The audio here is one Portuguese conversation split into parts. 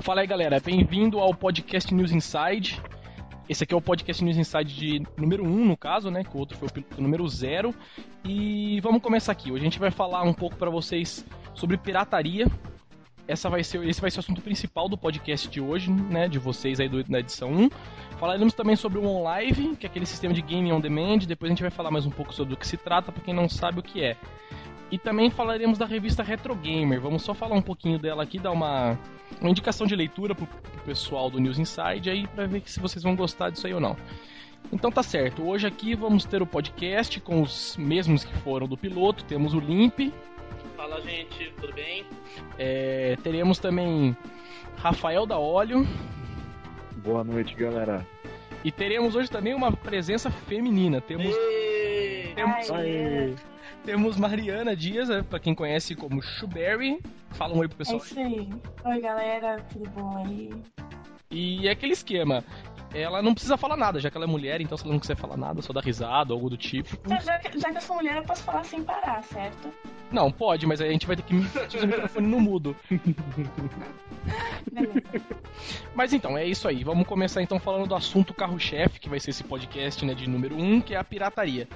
Fala aí, galera. Bem-vindo ao podcast News Inside. Esse aqui é o podcast News Inside de número 1, no caso, né? Que o outro foi o número 0. E vamos começar aqui. Hoje a gente vai falar um pouco para vocês sobre pirataria. Essa vai ser, esse vai ser o assunto principal do podcast de hoje, né? De vocês aí do, na edição 1. Falaremos também sobre o OnLive, que é aquele sistema de game on demand. Depois a gente vai falar mais um pouco sobre o que se trata, para quem não sabe o que é. E também falaremos da revista Retro Gamer. Vamos só falar um pouquinho dela aqui, dar uma, uma indicação de leitura pro, pro pessoal do News Inside aí para ver se vocês vão gostar disso aí ou não. Então tá certo. Hoje aqui vamos ter o podcast com os mesmos que foram do piloto. Temos o Limp. Fala gente, tudo bem? É, teremos também Rafael da Óleo. Boa noite, galera. E teremos hoje também uma presença feminina. Temos. Êêê! Temos, Aê. Temos Mariana Dias, né, pra quem conhece como Shuberry. Fala um oi pro É pessoal. isso aí. Oi, galera, tudo bom aí? E é aquele esquema. Ela não precisa falar nada, já que ela é mulher, então se ela não quiser falar nada, só dá risada ou algo do tipo. Já, já que já que eu sou mulher, eu posso falar sem parar, certo? Não, pode, mas aí a gente vai ter que meter o microfone no mudo. Mas então, é isso aí. Vamos começar então falando do assunto carro-chefe, que vai ser esse podcast né, de número 1, um, que é a pirataria.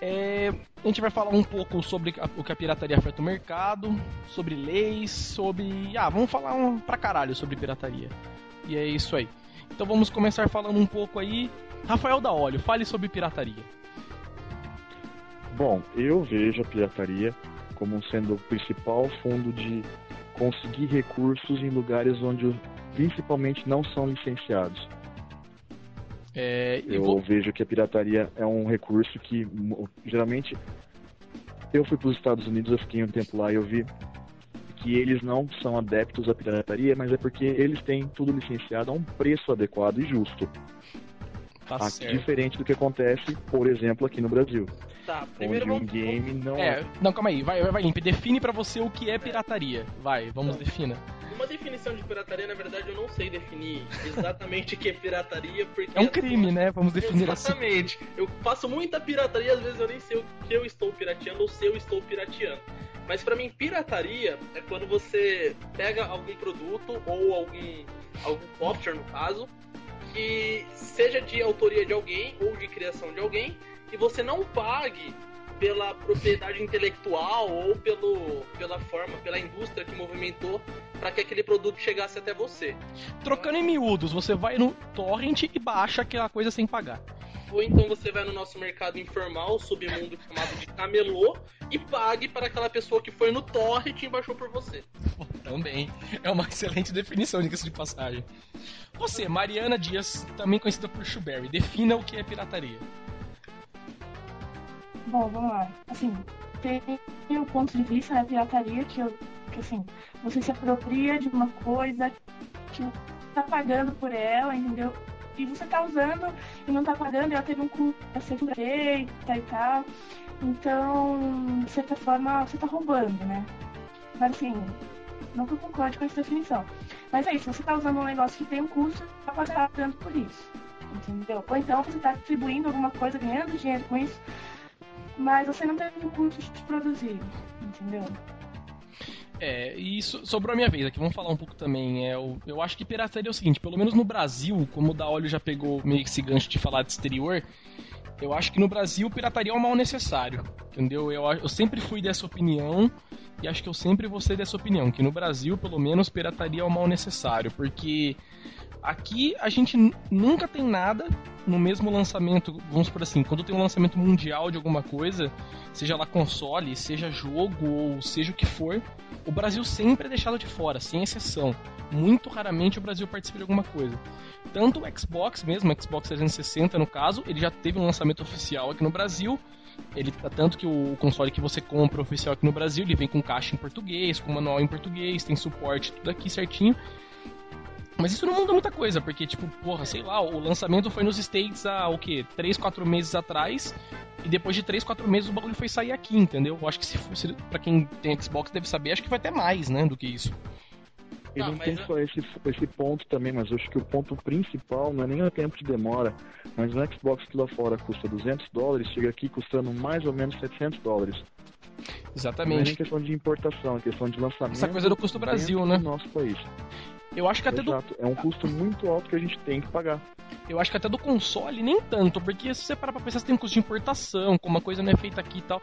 É, a gente vai falar um pouco sobre o que a pirataria afeta o mercado, sobre leis, sobre. Ah, vamos falar um, pra caralho sobre pirataria. E é isso aí. Então vamos começar falando um pouco aí. Rafael da Óleo, fale sobre pirataria. Bom, eu vejo a pirataria como sendo o principal fundo de conseguir recursos em lugares onde principalmente não são licenciados. É, Eu vou- vejo que a pirataria é um recurso que geralmente eu fui para os Estados Unidos, eu fiquei um tempo lá e eu vi que eles não são adeptos à pirataria, mas é porque eles têm tudo licenciado a um preço adequado e justo. Tá Aqui, certo. diferente do que acontece, por exemplo, aqui no Brasil, Tá, primeiro onde um vamos, game não É, não, calma aí, vai, vai, vai, Limpe. Define pra você o que é pirataria. Vai, vamos defina. Uma definição de pirataria, na verdade, eu não sei definir exatamente o que é pirataria, porque... É um crime, né? Vamos definir assim. Exatamente. Eu faço muita pirataria, às vezes eu nem sei o que eu estou pirateando ou se eu estou pirateando. Mas pra mim, pirataria é quando você pega algum produto ou algum, algum software, no caso, que seja de autoria de alguém ou de criação de alguém, e você não pague pela propriedade intelectual ou pelo, pela forma, pela indústria que movimentou para que aquele produto chegasse até você. Trocando em miúdos, você vai no torrent e baixa aquela coisa sem pagar. Ou então você vai no nosso mercado informal, submundo chamado de camelô, e pague para aquela pessoa que foi no torrent e baixou por você. Também. É uma excelente definição, diga-se de passagem. Você, Mariana Dias, também conhecida por Shuberry, defina o que é pirataria. Bom, vamos lá. Assim, tem o ponto de vista da pirataria que, eu, que assim, você se apropria de uma coisa que tá pagando por ela, entendeu? E você tá usando e não tá pagando, ela teve um custo a ser feita e tal. Então, de certa forma, você tá roubando, né? Mas assim, não que eu concorde com essa definição. Mas é isso, você tá usando um negócio que tem um custo, tá pagando por isso. Entendeu? Ou então você tá distribuindo alguma coisa, ganhando dinheiro com isso, mas você não teve o custo de produzir, entendeu? É, e isso sobrou a minha vez aqui, vamos falar um pouco também. É, eu, eu acho que pirataria é o seguinte, pelo menos no Brasil, como o da Óleo já pegou meio que esse gancho de falar de exterior, eu acho que no Brasil pirataria é um mal necessário, entendeu? Eu, eu sempre fui dessa opinião e acho que eu sempre vou ser dessa opinião, que no Brasil, pelo menos, pirataria é um mal necessário, porque aqui a gente nunca tem nada no mesmo lançamento, vamos por assim, quando tem um lançamento mundial de alguma coisa, seja lá console, seja jogo ou seja o que for, o Brasil sempre é deixado de fora, sem exceção. Muito raramente o Brasil participa de alguma coisa. Tanto o Xbox mesmo, o Xbox 360 no caso, ele já teve um lançamento oficial aqui no Brasil. Ele tanto que o console que você compra oficial aqui no Brasil, ele vem com caixa em português, com manual em português, tem suporte tudo aqui certinho. Mas isso não muda muita coisa, porque, tipo, porra, sei lá, o lançamento foi nos States há, o quê? 3, 4 meses atrás, e depois de 3, 4 meses o bagulho foi sair aqui, entendeu? Eu acho que se fosse, pra quem tem Xbox deve saber, acho que vai ter mais, né, do que isso. E Tá, não mas tem eu- só esse, esse ponto também, mas eu acho que o ponto principal não é nem o tempo de demora, mas no Xbox que lá fora custa 200 dólares, chega aqui custando mais ou menos 700 dólares. Exatamente. Não é nem questão de importação, é questão de lançamento. Essa coisa do custo Brasil, né? Do nosso país. Eu acho que até Exato. do. É um custo muito alto que a gente tem que pagar. Eu acho que até do console nem tanto, porque se você parar pra pensar, você tem custo de importação, como a coisa não é feita aqui e tal.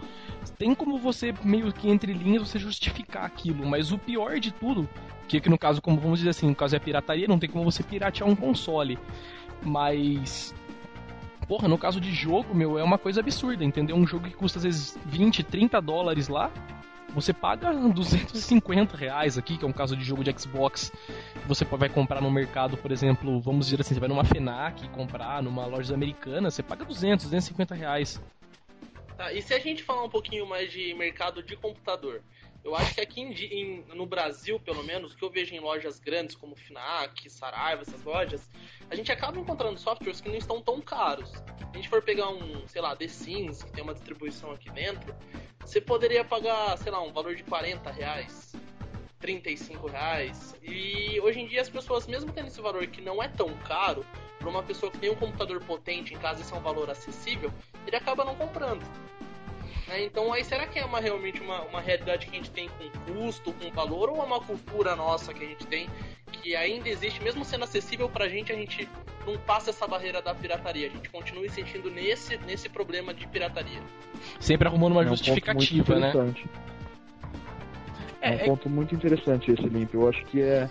Tem como você, meio que entre linhas, você justificar aquilo. Mas o pior de tudo, que, que no caso, como vamos dizer assim, no caso é pirataria, não tem como você piratear um console. Mas. Porra, no caso de jogo, meu, é uma coisa absurda, entendeu? Um jogo que custa às vezes 20, 30 dólares lá, você paga 250 reais aqui, que é um caso de jogo de Xbox, você vai comprar no mercado, por exemplo, vamos dizer assim, você vai numa FENAC comprar, numa loja americana, você paga 200, 250 reais. Tá, e se a gente falar um pouquinho mais de mercado de computador? Eu acho que aqui em, em, no Brasil, pelo menos, o que eu vejo em lojas grandes como Fnac, Saraiva, essas lojas, a gente acaba encontrando softwares que não estão tão caros. Se a gente for pegar um, sei lá, The Sims, que tem uma distribuição aqui dentro, você poderia pagar, sei lá, um valor de 40 reais, 35 reais. E hoje em dia as pessoas, mesmo tendo esse valor que não é tão caro, para uma pessoa que tem um computador potente em casa, esse é um valor acessível, ele acaba não comprando. Né? Então, aí será que é uma, realmente uma, uma realidade que a gente tem com custo, com valor, ou é uma cultura nossa que a gente tem que ainda existe, mesmo sendo acessível pra gente, a gente não passa essa barreira da pirataria. A gente continua insistindo nesse, nesse problema de pirataria. Sempre arrumando uma é um justificativa, né? É, é um ponto muito interessante esse limpo. Eu acho que é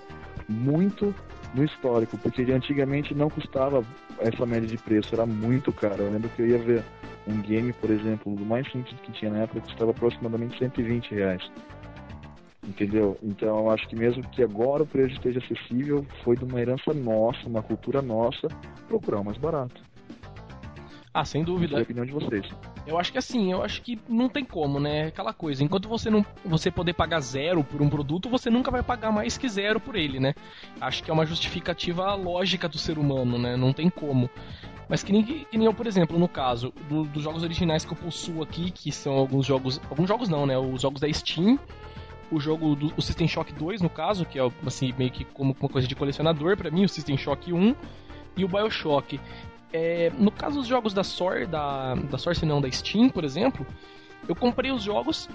muito no histórico, porque antigamente não custava essa média de preço, era muito caro. Eu lembro que eu ia ver um game, por exemplo, do mais simples que tinha na época, custava aproximadamente 120 reais. Entendeu? Então eu acho que mesmo que agora o preço esteja acessível, foi de uma herança nossa, uma cultura nossa, procurar o mais barato. Ah, sem dúvida. É a opinião de vocês. Eu acho que assim, eu acho que não tem como, né? Aquela coisa, enquanto você não você poder pagar zero por um produto, você nunca vai pagar mais que zero por ele, né? Acho que é uma justificativa lógica do ser humano, né? Não tem como. Mas que nem, que nem eu, por exemplo, no caso do, dos jogos originais que eu possuo aqui, que são alguns jogos. Alguns jogos não, né? Os jogos da Steam. O jogo do o System Shock 2, no caso, que é assim, meio que como uma coisa de colecionador para mim, o System Shock 1 e o Bioshock. É, no caso dos jogos da Source, da, da Source não, da Steam, por exemplo, eu comprei os jogos.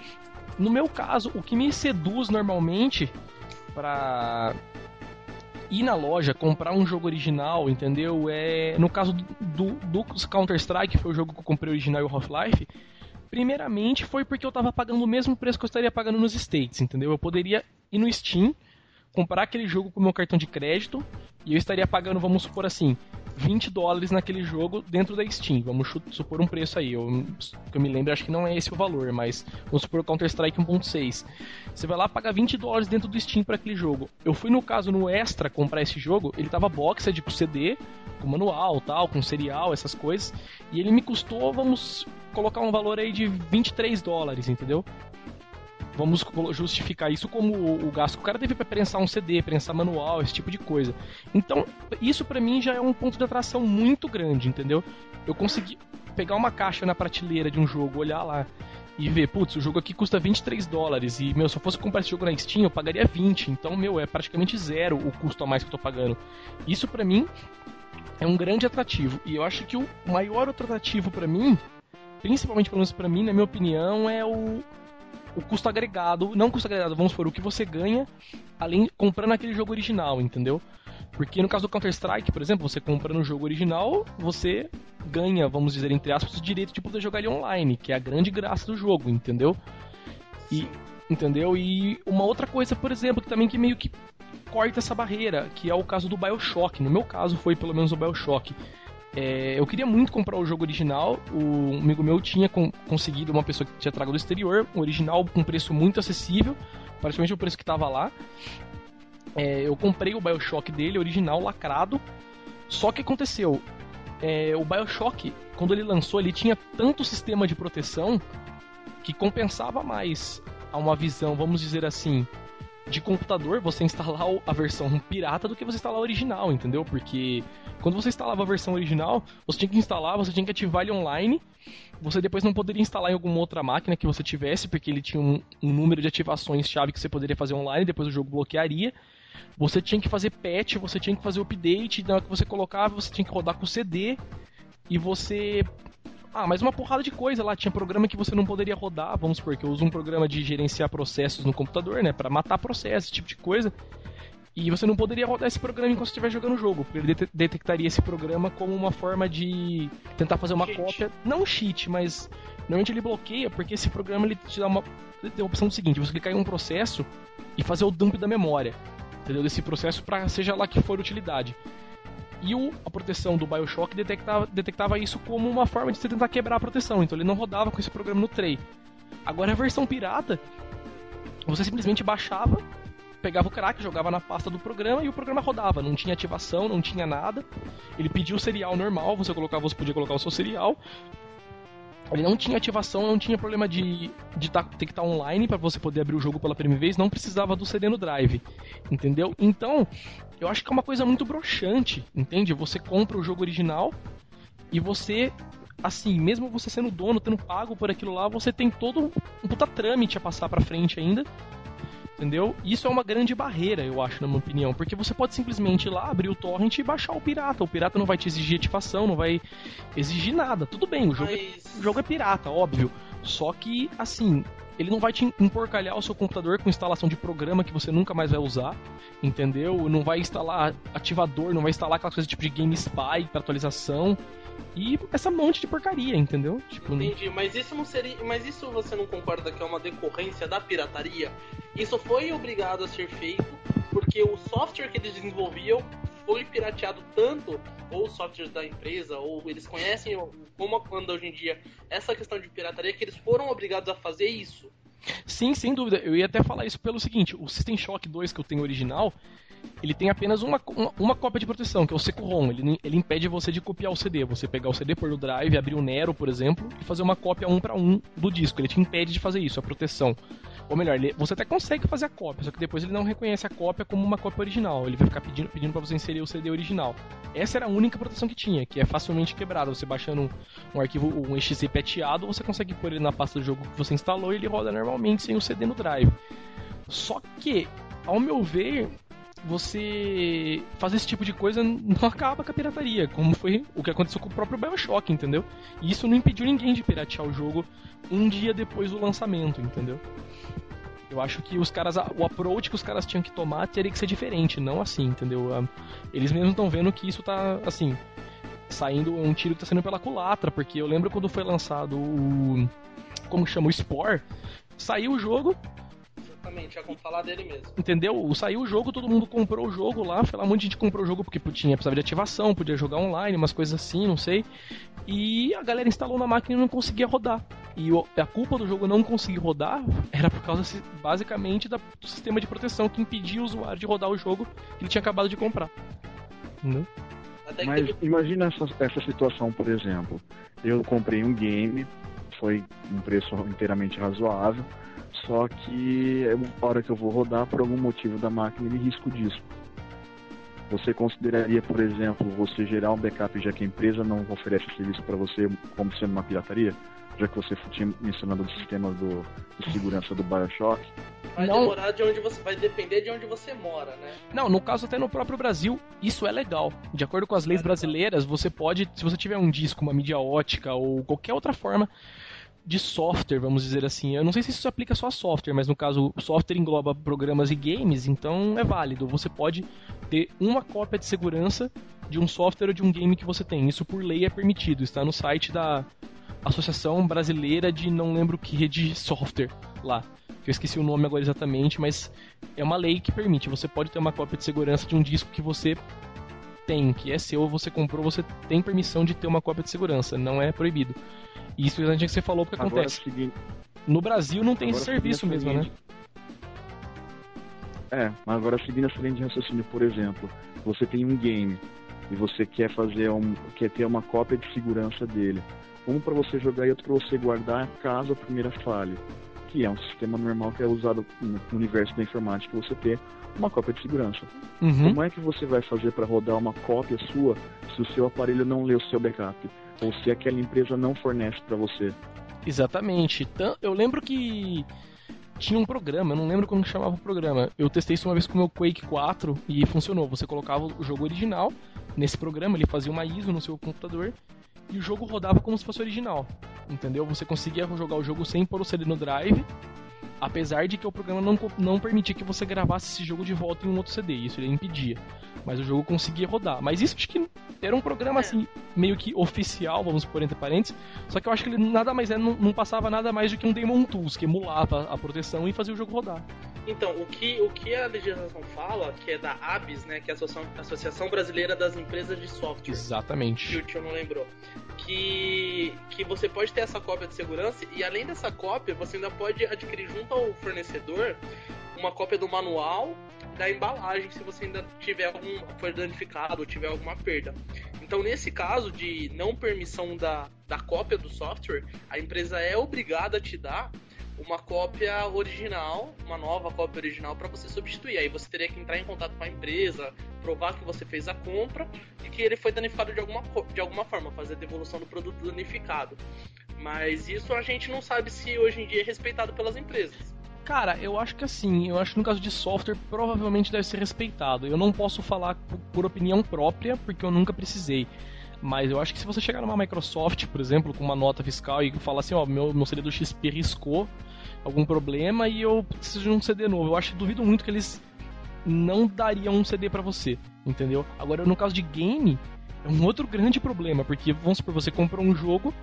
No meu caso, o que me seduz normalmente para ir na loja, comprar um jogo original, entendeu? É, no caso do, do, Counter-Strike, foi o jogo que eu comprei original e o Half-Life, primeiramente foi porque eu estava pagando o mesmo preço que eu estaria pagando nos States, entendeu? Eu poderia ir no Steam, comprar aquele jogo com meu cartão de crédito e eu estaria pagando, vamos supor assim, 20 dólares naquele jogo dentro da Steam. Vamos supor um preço aí. Eu, que eu me lembro, acho que não é esse o valor, mas vamos supor o Counter-Strike 1.6. Você vai lá pagar 20 dólares dentro do Steam para aquele jogo. Eu fui no caso no Extra comprar esse jogo, ele tava boxed com CD, com manual, tal, com serial, essas coisas, e ele me custou, vamos colocar um valor aí de 23 dólares, entendeu? Vamos justificar isso como o gasto que o cara teve para prensar um CD, prensar manual, esse tipo de coisa. Então, isso para mim já é um ponto de atração muito grande, entendeu? Eu consegui pegar uma caixa na prateleira de um jogo, olhar lá e ver, putz, o jogo aqui custa 23 dólares e, meu, se eu fosse comprar esse jogo na Steam, eu pagaria 20. Então, meu, é praticamente zero o custo a mais que eu tô pagando. Isso para mim é um grande atrativo. E eu acho que o maior atrativo para mim, principalmente pelo menos para mim, na minha opinião, é o, o custo agregado, não custo agregado, vamos supor, o que você ganha além comprando aquele jogo original, entendeu? Porque no caso do Counter-Strike, por exemplo, você compra no jogo original, você ganha, vamos dizer, entre aspas, o direito de poder jogar ele online, que é a grande graça do jogo, entendeu? E, entendeu? E uma outra coisa, por exemplo, que também que meio que corta essa barreira, que é o caso do BioShock. No meu caso foi pelo menos o BioShock. É, eu queria muito comprar o jogo original. O amigo meu tinha com, conseguido uma pessoa que tinha trago do exterior, um original com preço muito acessível, praticamente o preço que estava lá. É, eu comprei o Bioshock dele, original, lacrado. Só que aconteceu, é, o Bioshock, quando ele lançou, ele tinha tanto sistema de proteção que compensava mais a uma visão, vamos dizer assim, de computador você instalar a versão pirata do que você instalar a original, entendeu? Porque quando você instalava a versão original, você tinha que instalar, você tinha que ativar ele online. Você depois não poderia instalar em alguma outra máquina que você tivesse, porque ele tinha um, um número de ativações chave que você poderia fazer online, depois o jogo bloquearia. Você tinha que fazer patch, você tinha que fazer update, na hora que você colocava, você tinha que rodar com CD e você Ah, mas uma porrada de coisa lá. Tinha programa que você não poderia rodar. Vamos supor que eu uso um programa de gerenciar processos no computador, né? Pra matar processos, esse tipo de coisa. E você não poderia rodar esse programa enquanto estiver jogando o jogo, porque ele detectaria esse programa como uma forma de tentar fazer uma cheat. cópia, não cheat, mas normalmente ele bloqueia porque esse programa ele te dá uma ele tem a opção seguinte, você clicar em um processo e fazer o dump da memória, entendeu? Desse processo para seja lá que for utilidade. E o, a proteção do BioShock detectava, detectava isso como uma forma de você tentar quebrar a proteção, então ele não rodava com esse programa no tray. Agora a versão pirata, você simplesmente baixava pegava o crack, jogava na pasta do programa e o programa rodava. Não tinha ativação, não tinha nada. Ele pedia o serial normal, você colocava, você podia colocar o seu serial. Ele não tinha ativação, não tinha problema de, de tá, ter que estar tá online para você poder abrir o jogo pela primeira vez, não precisava do CD no drive, entendeu? Então, eu acho que é uma coisa muito broxante, entende? Você compra o jogo original e você, assim, mesmo você sendo dono, tendo pago por aquilo lá, você tem todo um puta trâmite a passar pra frente ainda Entendeu? Isso é uma grande barreira, eu acho, na minha opinião, porque você pode simplesmente ir lá, abrir o torrent e baixar o pirata. O pirata não vai te exigir ativação, não vai exigir nada. Tudo bem, o jogo, é, Mas... é, o jogo é pirata, óbvio. Só que, assim, ele não vai te emporcalhar o seu computador com instalação de programa que você nunca mais vai usar, entendeu? Não vai instalar ativador, não vai instalar aquela coisa tipo de Game Spy para atualização. E essa monte de porcaria, entendeu? Tipo, Entendi, mas isso não seria. Mas isso você não concorda que é uma decorrência da pirataria? Isso foi obrigado a ser feito porque o software que eles desenvolviam foi pirateado tanto, ou softwares da empresa, ou eles conhecem como anda hoje em dia essa questão de pirataria, que eles foram obrigados a fazer isso. Sim, sem dúvida. Eu ia até falar isso pelo seguinte: o System Shock 2 que eu tenho original, ele tem apenas uma, uma, cópia de proteção, que é o Seco-ROM. Ele, ele impede você de copiar o CD. Você pegar o CD, pôr no drive, abrir o Nero, por exemplo, e fazer uma cópia um para um do disco. Ele te impede de fazer isso, a proteção. Ou melhor, ele, você até consegue fazer a cópia, só que depois ele não reconhece a cópia como uma cópia original. Ele vai ficar pedindo, pedindo para você inserir o CD original. Essa era a única proteção que tinha, que é facilmente quebrada. Você baixando um, um arquivo, um exe peteado, você consegue pôr ele na pasta do jogo que você instalou e ele roda normalmente sem o CD no drive. Só que, ao meu ver, você fazer esse tipo de coisa não acaba com a pirataria, como foi o que aconteceu com o próprio Bioshock, entendeu? E isso não impediu ninguém de piratear o jogo um dia depois do lançamento, entendeu? Eu acho que os caras, o approach que os caras tinham que tomar teria que ser diferente, não assim, entendeu? Ah, eles mesmos estão vendo que isso tá, assim, saindo um tiro que tá saindo pela culatra, porque eu lembro quando foi lançado o. Como chama? O Spore. Saiu o jogo, Exatamente, já vamos falar dele mesmo. Entendeu? Saiu o jogo, todo mundo comprou o jogo lá, foi lá, um monte de gente comprou o jogo porque tinha, precisava de ativação, podia jogar online, umas coisas assim, não sei. E a galera instalou na máquina e não conseguia rodar. E a culpa do jogo não conseguir rodar era por causa, basicamente, do sistema de proteção que impedia o usuário de rodar o jogo que ele tinha acabado de comprar. Entendeu? Mas imagina essa, essa situação, por exemplo. Eu comprei um game, foi um preço inteiramente razoável só que é uma hora que eu vou rodar, por algum motivo da máquina, ele risca o disco. Você consideraria, por exemplo, você gerar um backup já que a empresa não oferece serviço para você como sendo uma pirataria? Já que você tinha mencionado o sistema do, de segurança do Bioshock. Vai não... demorar de onde você vai depender de onde você mora, né? Não, no caso até no próprio Brasil, isso é legal. De acordo com as leis brasileiras, você pode, se você tiver um disco, uma mídia ótica ou qualquer outra forma de software, vamos dizer assim. Eu não sei se isso aplica só a software, mas no caso, software engloba programas e games, então é válido. Você pode ter uma cópia de segurança de um software ou de um game que você tem. Isso por lei é permitido. Está no site da Associação Brasileira de não lembro que de software lá. Eu esqueci o nome agora exatamente, mas é uma lei que permite. Você pode ter uma cópia de segurança de um disco que você tem, que é seu, você comprou, você tem permissão de ter uma cópia de segurança, não é proibido. Isso exatamente que você falou porque Agora, acontece. Seguinte... No Brasil não tem esse serviço mesmo, né? É, mas agora seguindo essa linha de raciocínio, por exemplo, você tem um game e você quer fazer um, quer ter uma cópia de segurança dele. Um para você jogar e outro para você guardar caso a primeira falhe, que é um sistema normal que é usado no universo da informática, você ter uma cópia de segurança. Uhum. Como é que você vai fazer para rodar uma cópia sua se o seu aparelho não lê o seu backup? Ou se aquela empresa não fornece para você. Exatamente. Eu lembro que tinha um programa, eu não lembro como chamava o programa. Eu testei isso uma vez com o meu Quake 4 e funcionou. Você colocava o jogo original nesse programa, ele fazia uma ISO no seu computador e o jogo rodava como se fosse original. Entendeu? Você conseguia jogar o jogo sem pôr o CD no drive, apesar de que o programa não, não permitia que você gravasse esse jogo de volta em um outro CD, isso ele impedia. Mas o jogo conseguia rodar. Mas isso acho que era um programa é. assim, meio que oficial, vamos por entre parênteses, só que eu acho que ele nada mais é, não, não passava nada mais do que um Demon Tools, que emulava a proteção e fazia o jogo rodar. Então, o que, o que a legislação fala, que é da ABS, né, que é a Associação, Associação Brasileira das Empresas de Software. Exatamente. Que o tio não lembrou. Que, que você pode ter essa cópia de segurança e além dessa cópia, você ainda pode adquirir junto ao fornecedor uma cópia do manual da embalagem se você ainda tiver algum foi danificado ou tiver alguma perda. Então, nesse caso de não permissão da, da cópia do software, a empresa é obrigada a te dar uma cópia original, uma nova cópia original para você substituir. Aí você teria que entrar em contato com a empresa, provar que você fez a compra e que ele foi danificado de alguma, de alguma forma, fazer a devolução do produto danificado. Mas isso a gente não sabe se hoje em dia é respeitado pelas empresas. Cara, eu acho que assim, eu acho que no caso de software provavelmente deve ser respeitado. Eu não posso falar por opinião própria, porque eu nunca precisei. Mas eu acho que se você chegar numa Microsoft, por exemplo, com uma nota fiscal e falar assim, ó, meu, meu CD do XP riscou algum problema e eu preciso de um CD novo, eu acho duvido muito que eles não dariam um CD para você, entendeu? Agora, no caso de game, é um outro grande problema, porque vamos supor, você comprou um jogo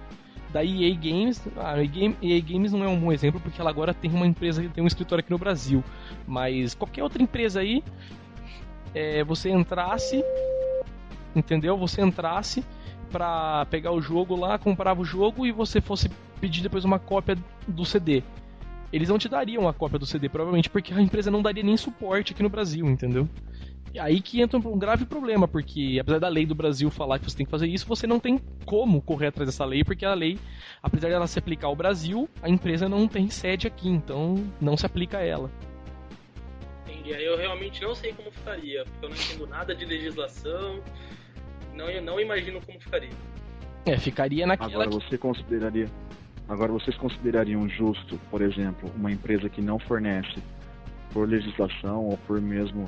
da EA Games, ah, a EA Games não é um bom exemplo porque ela agora tem uma empresa, tem um escritório aqui no Brasil, mas qualquer outra empresa aí, é, você entrasse entendeu? Você entrasse para pegar o jogo lá, comprava o jogo e você fosse pedir depois uma cópia do CD. Eles não te dariam a cópia do CD, provavelmente, porque a empresa não daria nem suporte aqui no Brasil, entendeu? E aí que entra um grave problema, porque apesar da lei do Brasil falar que você tem que fazer isso, você não tem como correr atrás dessa lei, porque a lei, apesar dela se aplicar ao Brasil, a empresa não tem sede aqui, então não se aplica a ela. Entendi. Aí eu realmente não sei como ficaria, porque eu não entendo nada de legislação, não, não imagino como ficaria. É, ficaria naquela. Agora você consideraria. Agora vocês considerariam justo, por exemplo, uma empresa que não fornece por legislação ou por mesmo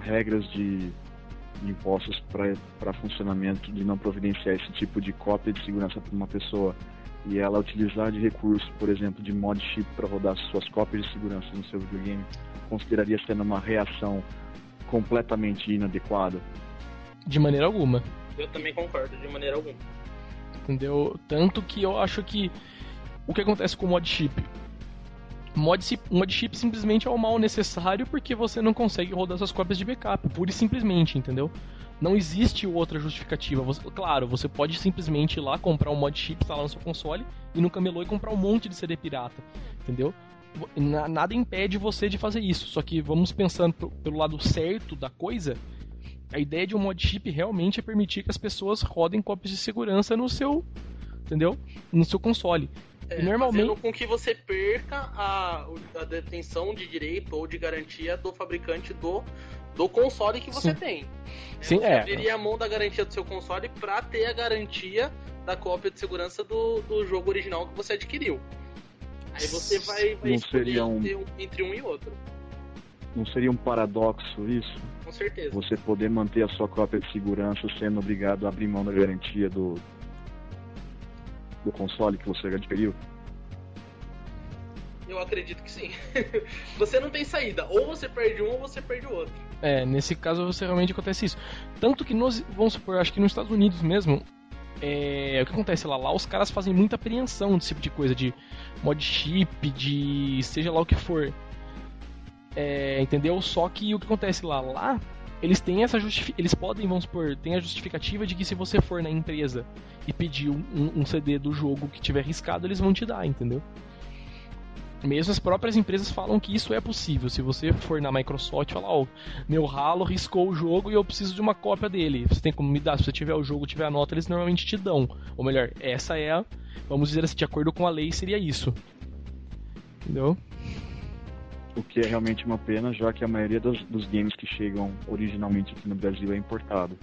regras de impostos para funcionamento de não providenciar esse tipo de cópia de segurança para uma pessoa e ela utilizar de recurso, por exemplo, de mod chip para rodar suas cópias de segurança no seu videogame, consideraria sendo uma reação completamente inadequada? De maneira alguma. Eu também concordo, de maneira alguma. Entendeu? Tanto que eu acho que o que acontece com o mod chip? Mod mod chip simplesmente é o mal necessário porque você não consegue rodar suas cópias de backup, pura e simplesmente, entendeu? Não existe outra justificativa. Você, claro, você pode simplesmente ir lá comprar um mod chip, instalar no seu console e no camelô e comprar um monte de CD pirata, entendeu? Nada impede você de fazer isso. Só que vamos pensando pelo lado certo da coisa, a ideia de um mod chip realmente é permitir que as pessoas rodem cópias de segurança no seu, entendeu? No seu console. É, e normalmente com que você perca a, a detenção de direito ou de garantia do fabricante do do console que você Sim. tem. Sim, você é. abriria a mão da garantia do seu console para ter a garantia da cópia de segurança do, do jogo original que você adquiriu. Aí você vai, vai escolher um... um, entre um e outro. Não seria um paradoxo isso? Com certeza. Você poder manter a sua cópia de segurança sendo obrigado a abrir mão da garantia do, do console que você adquiriu? Eu acredito que sim. você não tem saída. Ou você perde um ou você perde o outro. É, nesse caso você realmente acontece isso. Tanto que nos, vamos supor, acho que nos Estados Unidos mesmo, é, o que acontece lá? Lá os caras fazem muita apreensão desse tipo de coisa, de mod chip, de seja lá o que for. É, entendeu? Só que o que acontece lá? Lá, eles têm essa justific... eles podem, vamos supor, tem a justificativa de que se você for na empresa e pedir um, um, CD do jogo que tiver riscado, eles vão te dar, entendeu? Mesmo as próprias empresas falam que isso é possível. Se você for na Microsoft e falar, ó, oh, meu ralo riscou o jogo e eu preciso de uma cópia dele. Você tem como me dar? Se você tiver o jogo, tiver a nota, eles normalmente te dão. Ou melhor, essa é a, vamos dizer assim, de acordo com a lei, seria isso. Entendeu? O que é realmente uma pena, já que a maioria dos, dos games que chegam originalmente aqui no Brasil é importado.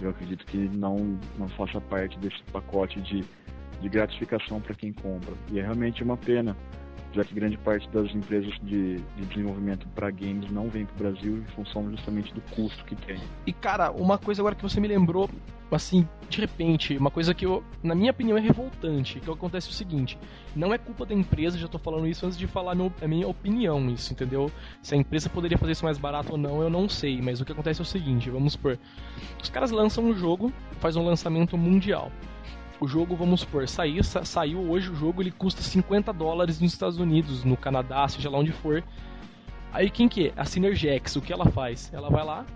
Eu acredito que não, não faça parte desse pacote de, de gratificação para quem compra. E é realmente uma pena, já que grande parte das empresas de, de desenvolvimento para games não vem para o Brasil em função justamente do custo que tem. E cara, uma coisa agora que você me lembrou, assim, de repente, uma coisa que eu, na minha opinião, é revoltante, que acontece o seguinte, não é culpa da empresa, já tô falando isso antes de falar meu, a minha opinião, isso, entendeu? Se a empresa poderia fazer isso mais barato ou não, eu não sei, mas o que acontece é o seguinte, vamos supor, os caras lançam um jogo, faz um lançamento mundial o jogo, vamos supor, saiu, sa saiu hoje o jogo, ele custa 50 dólares nos Estados Unidos, no Canadá, seja lá onde for. Aí quem que é? A Synergex, o que ela faz? Ela vai lá,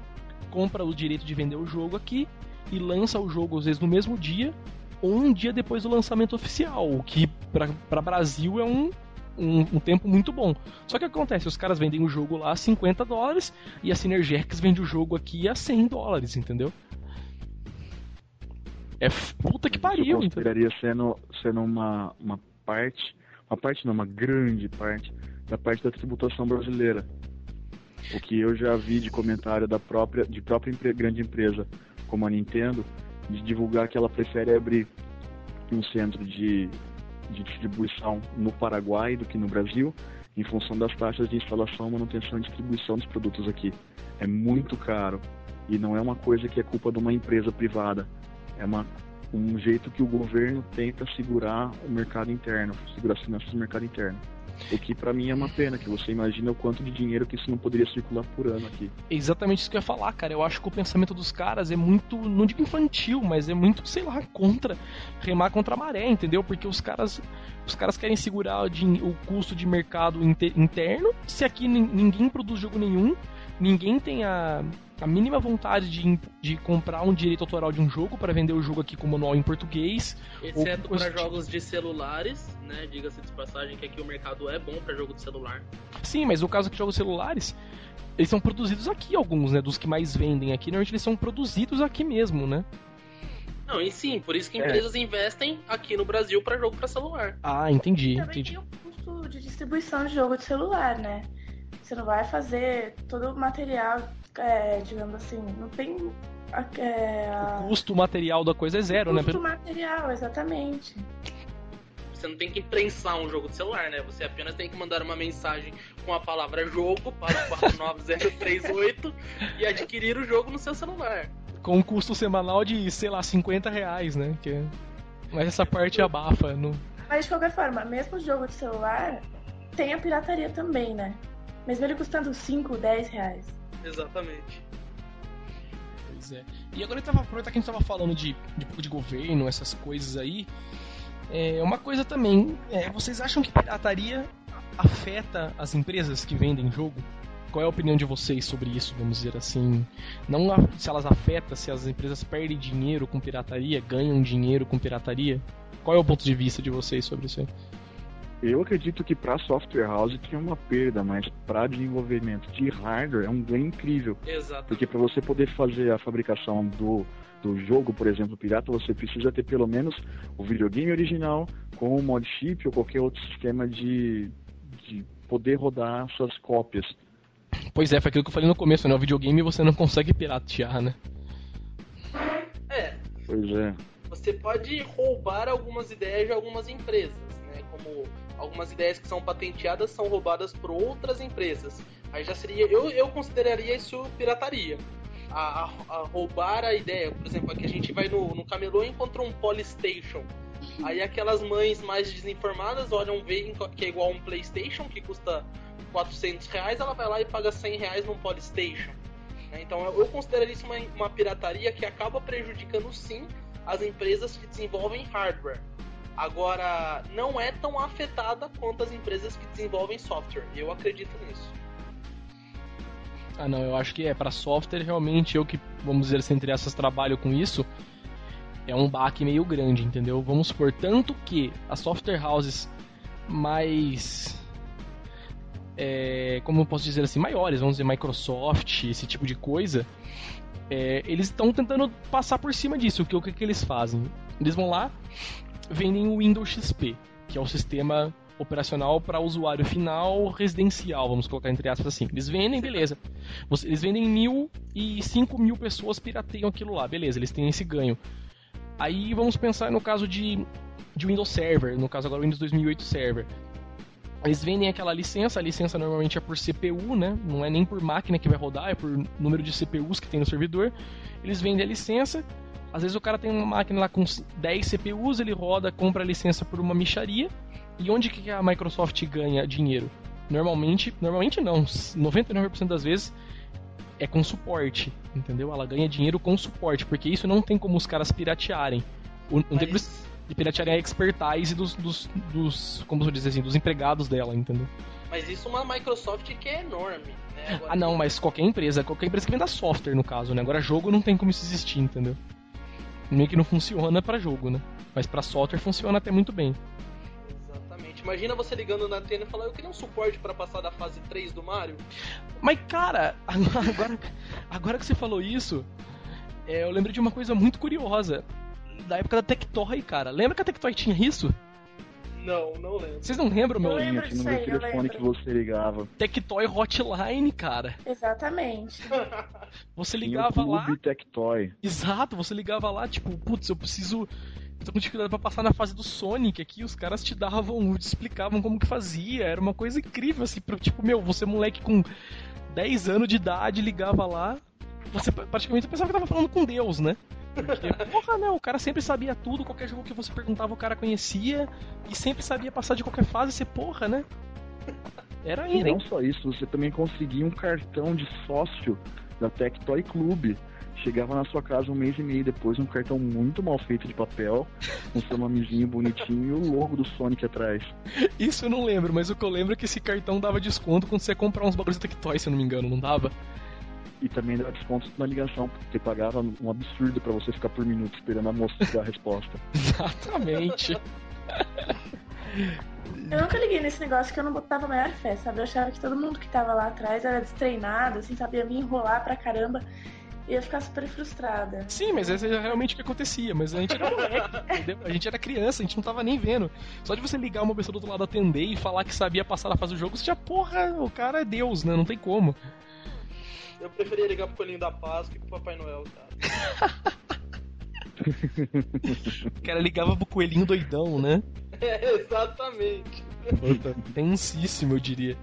compra o direito de vender o jogo aqui e lança o jogo às vezes no mesmo dia ou um dia depois do lançamento oficial, o que para Brasil é um, um, um, tempo muito bom. Só que acontece, os caras vendem o jogo lá a 50 dólares e a Synergex vende o jogo aqui a 100 dólares, entendeu? É puta que pariu. Eu consideraria sendo, sendo uma, uma parte, uma parte não, uma grande parte, da parte da tributação brasileira. O que eu já vi de comentário da própria, de própria grande empresa como a Nintendo, de divulgar que ela prefere abrir um centro de, de distribuição no Paraguai do que no Brasil, em função das taxas de instalação, manutenção e distribuição dos produtos aqui. É muito caro e não é uma coisa que é culpa de uma empresa privada é uma, um jeito que o governo tenta segurar o mercado interno, segurar as finanças do mercado interno. O que para mim é uma pena, que você imagina o quanto de dinheiro que isso não poderia circular por ano aqui. Exatamente isso que eu ia falar, cara. Eu acho que o pensamento dos caras é muito, não digo infantil, mas é muito, sei lá, contra, remar contra a maré, entendeu? Porque os caras, os caras querem segurar o, o custo de mercado interno, se aqui ninguém produz jogo nenhum, ninguém tem a, a mínima vontade de, de comprar um direito autoral de um jogo para vender o jogo aqui com manual em português. Exceto para jogos de celulares, né? Diga-se de passagem que aqui o mercado é bom para jogo de celular. Sim, mas no caso aqui de jogos celulares, eles são produzidos aqui alguns, né? Dos que mais vendem aqui, normalmente eles são produzidos aqui mesmo, né? Não, e sim, por isso que é. empresas investem aqui no Brasil para jogo para celular. Ah, entendi, Também entendi. tem o custo de distribuição de jogo de celular, né? Você não vai fazer todo o material é, digamos assim, não tem. É, a... O custo material da coisa é zero, o né? Custo material, exatamente. Você não tem que prensar um jogo de celular, né? Você apenas tem que mandar uma mensagem com a palavra jogo para o 49038 e adquirir o jogo no seu celular. Com um custo semanal de, sei lá, 50 reais, né? Que... Mas essa parte abafa. No... Mas de qualquer forma, mesmo o jogo de celular tem a pirataria também, né? Mesmo ele custando 5, 10 reais. Exatamente. Pois é. E agora tava, aproveitar que a gente tava falando de, de, de governo, essas coisas aí. É, uma coisa também, é, vocês acham que pirataria afeta as empresas que vendem jogo? Qual é a opinião de vocês sobre isso, vamos dizer assim? Não se elas afetam, se as empresas perdem dinheiro com pirataria, ganham dinheiro com pirataria? Qual é o ponto de vista de vocês sobre isso aí? Eu acredito que para software house tinha uma perda, mas para desenvolvimento de hardware é um ganho incrível. Exato. Porque para você poder fazer a fabricação do, do jogo, por exemplo, pirata, você precisa ter pelo menos o videogame original com o mod chip ou qualquer outro sistema de, de poder rodar suas cópias. Pois é, foi aquilo que eu falei no começo, né? O videogame você não consegue piratear, né? É. Pois é. Você pode roubar algumas ideias de algumas empresas, né? Como algumas ideias que são patenteadas são roubadas por outras empresas. Aí já seria. Eu, eu consideraria isso pirataria. A, a, a roubar a ideia. Por exemplo, aqui a gente vai no, no camelô e encontra um Polystation. Aí aquelas mães mais desinformadas olham, veem que é igual um PlayStation, que custa 400 reais, ela vai lá e paga 100 reais num Polystation. Né? Então eu consideraria isso uma, uma pirataria que acaba prejudicando sim as empresas que desenvolvem hardware. Agora, não é tão afetada quanto as empresas que desenvolvem software. Eu acredito nisso. Ah, não, eu acho que é para software realmente eu que, vamos dizer assim, entre essas trabalho com isso, é um baque meio grande, entendeu? Vamos supor, tanto que as software houses mais é, como eu posso dizer assim, maiores, vamos dizer Microsoft, esse tipo de coisa, é, eles estão tentando passar por cima disso. O que, o que, que eles fazem? Eles vão lá, vendem o Windows XP, que é o sistema operacional para usuário final residencial, vamos colocar entre aspas assim. Eles vendem, beleza. Eles vendem mil e cinco mil pessoas pirateiam aquilo lá, beleza, eles têm esse ganho. Aí vamos pensar no caso de, de Windows Server, no caso agora Windows 2008 Server. Eles vendem aquela licença, a licença normalmente é por CPU, né? Não é nem por máquina que vai rodar, é por número de CPUs que tem no servidor. Eles vendem a licença. Às vezes o cara tem uma máquina lá com 10 CPUs, ele roda, compra a licença por uma micharia. E onde que a Microsoft ganha dinheiro? Normalmente, normalmente não, 99% das vezes é com suporte, entendeu? Ela ganha dinheiro com suporte, porque isso não tem como os caras piratearem. O, não tem Mas, de piratearem a expertise dos, dos, dos como eu dizer assim, dos empregados dela, entendeu? mas isso uma Microsoft que é enorme, né? Agora, Ah, não, mas qualquer empresa, qualquer empresa que venda software, no caso, né? Agora jogo não tem como isso existir, entendeu? Meio que não funciona pra jogo, né? Mas pra software funciona até muito bem. Exatamente. Imagina você ligando na antena e falar, eu queria um suporte pra passar da fase 3 do Mario. Mas, cara, agora, agora que você falou isso, é, eu lembro de uma coisa muito curiosa. Da época da Tectoy, cara. Lembra que a Tectoy tinha isso? Não, não lembro. Vocês não lembram, meu? Eu lembro disso aí, eu telefone lembro. que você ligava. Tectoy Hotline, cara. Exatamente. Você Tinha o ligava lá. Tectoy. Exato, você ligava lá, tipo, putz, eu preciso. Eu tô com dificuldade pra passar na fase do Sonic aqui, os caras te davam, te explicavam como que fazia, era uma coisa incrível, assim, pra, tipo, meu, você moleque com 10 anos de idade ligava lá, você praticamente pensava que tava falando com Deus, né? Porque, porra, não, o cara sempre sabia tudo, qualquer jogo que você perguntava o cara conhecia, e sempre sabia passar de qualquer fase, você, porra, né? Era E ainda, não só isso, você também conseguia um cartão de sócio da Tectoy Clube. Chegava na sua casa um mês e meio depois, um cartão muito mal feito de papel, com seu nomezinho bonitinho e o logo do Sonic atrás. Isso eu não lembro, mas o que eu lembro é que esse cartão dava desconto quando você comprar uns bagulhos da Tectoy, se eu não me engano, não dava? E também dava desconto na ligação, porque pagava um absurdo pra você ficar por minuto esperando a moça dar a resposta. Exatamente. Eu nunca liguei nesse negócio que eu não botava a maior fé, sabe? Eu achava que todo mundo que tava lá atrás era destreinado, assim, sabia me enrolar pra caramba. E eu ia ficar super frustrada. Sim, mas esse é realmente o que acontecia. Mas a gente era moleque, entendeu? A gente era criança, a gente não tava nem vendo. Só de você ligar uma pessoa do outro lado atender e falar que sabia passar na fase do jogo, você já, porra, o cara é Deus, né? Não tem como. Eu preferia ligar pro Coelhinho da Páscoa e pro Papai Noel, cara. O cara ligava pro coelhinho doidão, né? É, exatamente. Tensíssimo, eu diria.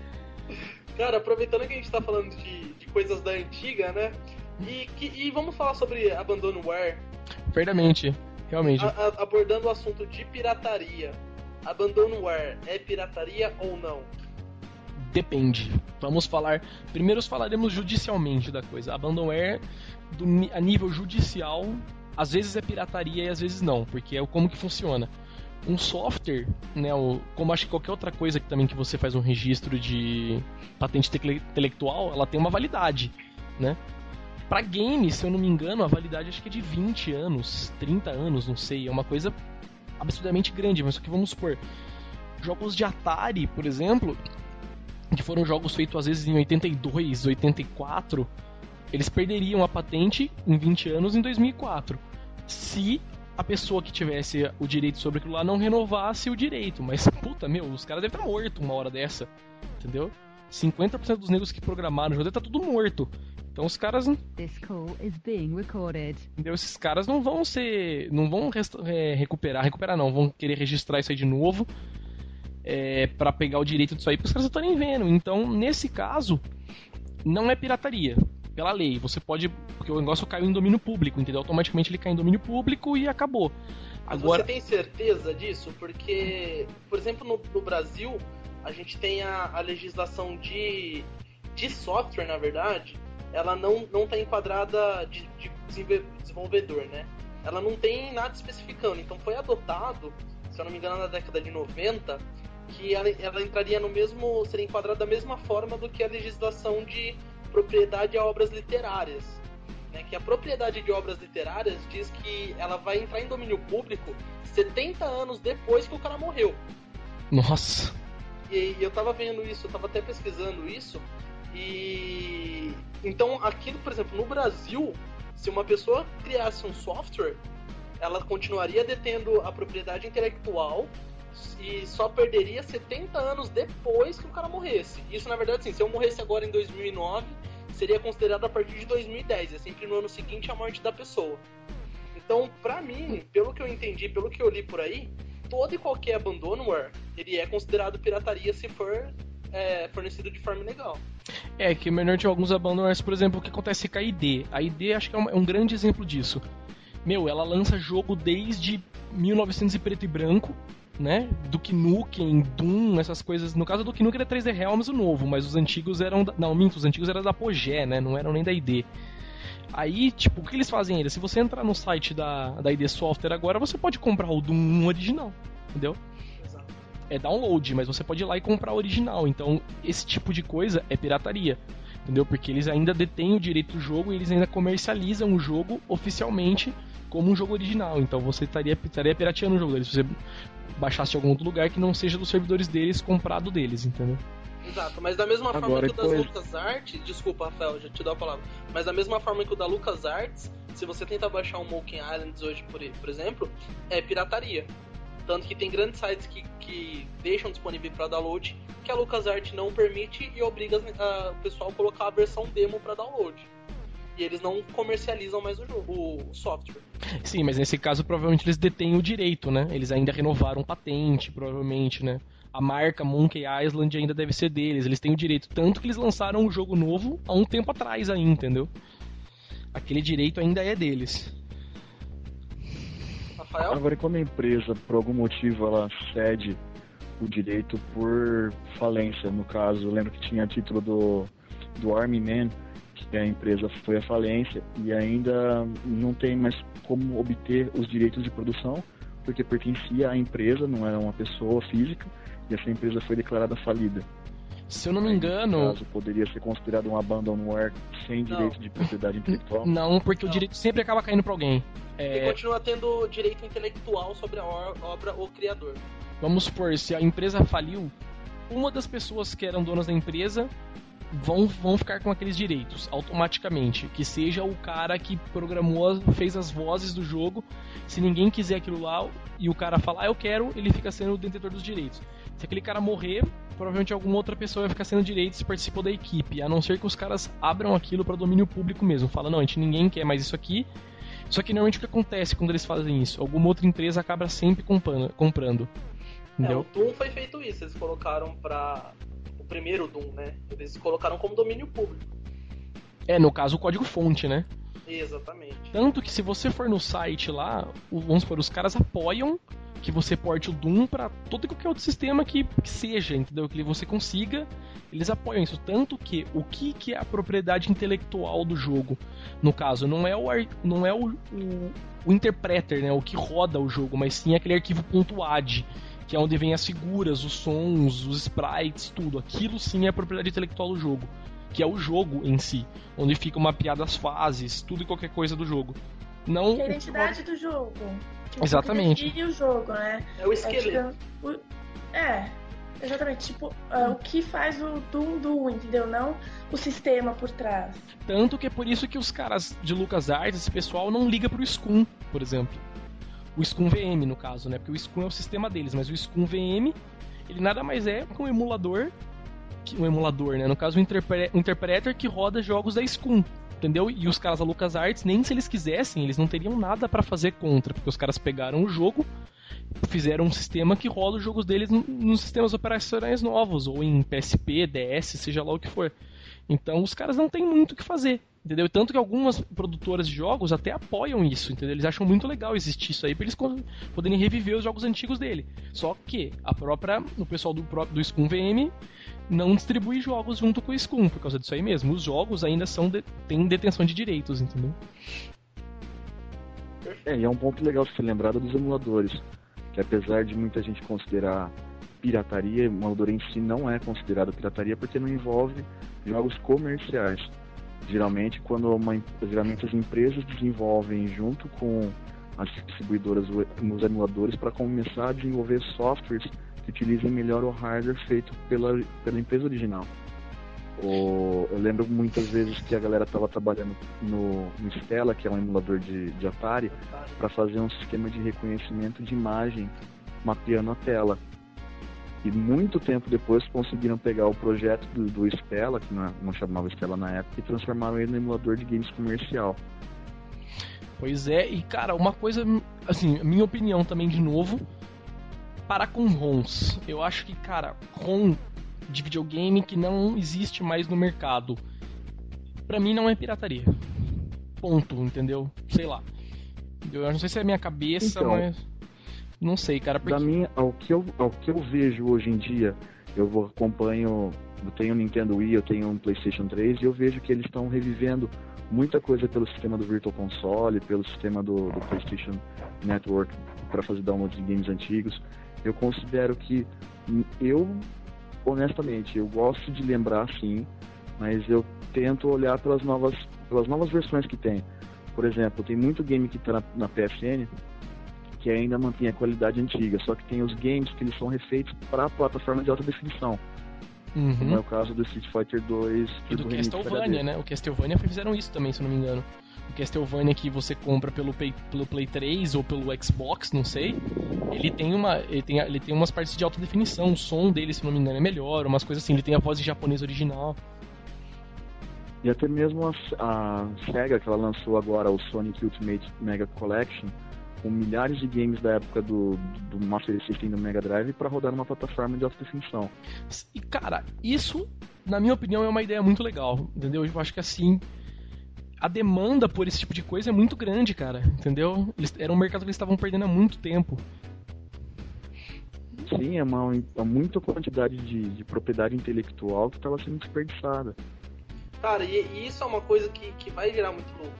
Cara, aproveitando que a gente tá falando de, de coisas da antiga, né? E, que- e vamos falar sobre Abandonware, Perdamente, realmente. a- a- abordando o assunto de pirataria. Abandonware é pirataria ou não? Depende. Vamos falar. Primeiro falaremos judicialmente da coisa. Abandonware do, a nível judicial, às vezes é pirataria e às vezes não, porque é como que funciona. Um software, né, o, como acho que qualquer outra coisa que também que você faz um registro de patente intelectual, ela tem uma validade, né? Pra game, se eu não me engano, a validade acho que é de 20 anos, 30 anos, não sei, é uma coisa absurdamente grande, mas só que vamos supor, jogos de Atari, por exemplo, que foram jogos feitos às vezes em 82, 84, eles perderiam a patente em 20 anos em 2004. Se a pessoa que tivesse o direito sobre aquilo lá não renovasse o direito. Mas, puta, meu, os caras devem estar mortos uma hora dessa. Entendeu? 50% dos negros que programaram o jogo deve estar tudo morto. Então os caras, This call is being recorded. entendeu? Esses caras não vão ser, não vão é, recuperar, recuperar não, vão querer registrar isso aí de novo é, para pegar o direito disso aí, porque os caras não estão nem vendo. Então, nesse caso, não é pirataria. Pela lei, você pode. Porque o negócio caiu em domínio público, entendeu? Automaticamente ele cai em domínio público e acabou. Mas Agora, você tem certeza disso? Porque, por exemplo, no, no Brasil, a gente tem a, a legislação de, de software, na verdade, ela não, não tá enquadrada de, de desenvolvedor, né? Ela não tem nada especificando. Então foi adotado, se eu não me engano, na década de 90, que ela, ela entraria no mesmo. seria enquadrada da mesma forma do que a legislação de propriedade a obras literárias. Né, que a propriedade de obras literárias diz que ela vai entrar em domínio público 70 anos depois que o cara morreu. nossa, E, e eu tava vendo isso, eu tava até pesquisando isso. E então aqui, por exemplo, no Brasil, se uma pessoa criasse um software, ela continuaria detendo a propriedade intelectual e só perderia 70 anos depois que o cara morresse. Isso na verdade, sim, se eu morresse agora em 2009, seria considerado a partir de 2010, é sempre no ano seguinte a morte da pessoa. Então, pra mim, pelo que eu entendi, pelo que eu li por aí, todo e qualquer abandonware, ele é considerado pirataria se for é, fornecido de forma ilegal. É, que menor tinha alguns abandonwares, por exemplo, o que acontece com a ID. A ID acho que é um, é um grande exemplo disso. Meu, ela lança jogo desde 1900 e preto e branco, né? Duke Nukem, Doom, essas coisas. No caso do Duke Nukem era 3D Realms o novo, mas os antigos eram. Da... Não, minto, os antigos eram da Apogee, né? Não eram nem da ID. Aí, tipo, o que eles fazem ainda? Se você entrar no site da, da ID Software agora, você pode comprar o Doom original, entendeu? É download, mas você pode ir lá e comprar o original. Então, esse tipo de coisa é pirataria. Entendeu? Porque eles ainda detêm o direito do jogo e eles ainda comercializam o jogo oficialmente como um jogo original. Então você estaria, estaria pirateando o jogo deles você baixasse de algum outro lugar que não seja dos servidores deles, comprado deles, entendeu? Exato, mas da mesma forma Agora, que o das LucasArts, desculpa, Rafael, já te dou a palavra, mas da mesma forma que o da LucasArts, se você tentar baixar um Monkey Islands hoje, por, por exemplo, é pirataria. Tanto que tem grandes sites que, que deixam disponível para download que a LucasArts não permite e obriga a- o pessoal a colocar a versão demo para download. E eles não comercializam mais o jogo, o software. Sim, mas nesse caso provavelmente eles detêm o direito, né? Eles ainda renovaram patente, provavelmente, né? A marca Monkey Island ainda deve ser deles, eles têm o direito. Tanto que eles lançaram um jogo novo há um tempo atrás aí, entendeu? Aquele direito ainda é deles. Rafael? Agora, e quando a empresa, por algum motivo, ela cede o direito por falência, no caso, eu lembro que tinha título do, do Army Man, que a empresa foi à falência e ainda não tem mais como obter os direitos de produção, porque pertencia à empresa, não era uma pessoa física, e essa empresa foi declarada falida. Se eu não me engano, No caso, poderia ser considerado um abandonware sem Não. direito de propriedade intelectual. não, porque o Não. direito sempre acaba caindo pra alguém. E É, continua tendo direito intelectual sobre a obra ou criador. vamos supor, se a empresa faliu, uma das pessoas que eram donas da empresa vão, vão ficar com aqueles direitos automaticamente. Que seja o cara que programou, fez as vozes do jogo. Se ninguém quiser aquilo lá e o cara falar, ah, eu quero, ele fica sendo o detentor dos direitos. Se aquele cara morrer, provavelmente alguma outra pessoa vai ficar sendo direitos e participou da equipe. A não ser que os caras abram aquilo para domínio público mesmo. Fala, não, a gente ninguém quer mais isso aqui. Só que normalmente o que acontece quando eles fazem isso? Alguma outra empresa acaba sempre comprando. comprando É, o Doom foi feito isso, eles colocaram pra. Primeiro Doom, né? Eles colocaram como domínio público. É, no caso o código fonte, né? Exatamente. Tanto que se você for no site lá, vamos supor, os caras apoiam que você porte o Doom pra todo e qualquer outro sistema que, que seja, entendeu? Que você consiga, eles apoiam isso. Tanto que o que, que é a propriedade intelectual do jogo, no caso, não é o, não é o, o, o interpreter, né? O que roda o jogo, mas sim aquele arquivo .ad, que é onde vem as figuras, os sons, os sprites, tudo. Aquilo sim é a propriedade intelectual do jogo. Que é o jogo em si, onde ficam mapeadas as fases, tudo e qualquer coisa do jogo. Não Que é a identidade do jogo. Tipo, Exatamente. O que define o jogo, né? É o É, esqueleto. tipo, o- é, exatamente. Tipo, ah, o que faz o Doom Doom, entendeu? Não o sistema por trás. Tanto que é por isso que os caras de LucasArts, esse pessoal, não liga pro Scum, por exemplo. O Scum VM, no caso, né? Porque o Scum é o sistema deles, mas o Scum VM, ele nada mais é que um emulador, que- um emulador, né? No caso, um, interpre- um interpreter que roda jogos da Scum, entendeu? E os caras da LucasArts, nem se eles quisessem, eles não teriam nada pra fazer contra, porque os caras pegaram o jogo, fizeram um sistema que roda os jogos deles nos sistemas operacionais novos, ou em PSP, DS, seja lá o que for. Então os caras não têm muito o que fazer. Entendeu? Tanto que algumas produtoras de jogos até apoiam isso, entendeu? Eles acham muito legal existir isso aí pra eles poderem reviver os jogos antigos dele. Só que a própria, o pessoal do, do Scum VM não distribui jogos junto com o Scum, por causa disso aí mesmo. Os jogos ainda são de, têm detenção de direitos, entendeu? É, e é um ponto legal se ser lembrado dos emuladores, que apesar de muita gente considerar pirataria, o emulador em si não é considerado pirataria porque não envolve jogos comerciais. Geralmente, quando uma, em- geralmente as empresas desenvolvem junto com as distribuidoras nos emuladores para começar a desenvolver softwares que utilizem melhor o hardware feito pela, pela empresa original. O- eu lembro muitas vezes que a galera estava trabalhando no, no Stella, que é um emulador de, de Atari, para fazer um sistema de reconhecimento de imagem mapeando a tela. E muito tempo depois conseguiram pegar o projeto do, do Stella, que não, é- não chamava Stella na época, e transformaram ele no emulador de games comercial. Pois é, e cara, uma coisa, assim, minha opinião também de novo, parar com ROMs. Eu acho que, cara, ROM de videogame que não existe mais no mercado, pra mim não é pirataria. Ponto, entendeu? Sei lá. Eu não sei se é a minha cabeça, Então, mas. Não sei, cara. Porque... Da minha, ao que eu, ao que eu vejo hoje em dia, eu vou acompanho, eu tenho um Nintendo Wii, eu tenho um PlayStation 3 e eu vejo que eles estão revivendo muita coisa pelo sistema do Virtual Console, pelo sistema do, do PlayStation Network para fazer download de games antigos. Eu considero que hum, eu, honestamente, eu gosto de lembrar sim, mas eu tento olhar pelas novas, pelas novas versões que tem. Por exemplo, tem muito game que está na, na PSN que ainda mantém a qualidade antiga, só que tem os games que eles são refeitos para a plataforma de alta definição, como é Uhum. o caso do Street Fighter 2 E do Castlevania, né? O Castlevania fizeram isso também, se não me engano. O Castlevania que você compra pelo Play, pelo Play 3 ou pelo Xbox, não sei. Ele tem uma, ele tem, ele tem umas partes de alta definição. O som dele, se não me engano, é melhor, umas coisas assim. Ele tem a voz em japonês original. E até mesmo a, a SEGA, que ela lançou agora o Sonic Ultimate Mega Collection, com milhares de games da época do, do Master System e do Mega Drive para rodar numa plataforma de alta definição. E cara, isso, na minha opinião, é uma ideia muito legal, entendeu? Eu acho que assim. A demanda por esse tipo de coisa é muito grande, cara, entendeu? Eles, era um mercado que eles estavam perdendo há muito tempo. Sim, é uma, é muita quantidade de, de propriedade intelectual que estava sendo desperdiçada. Cara, e, e isso é uma coisa que, que vai gerar muito lucro.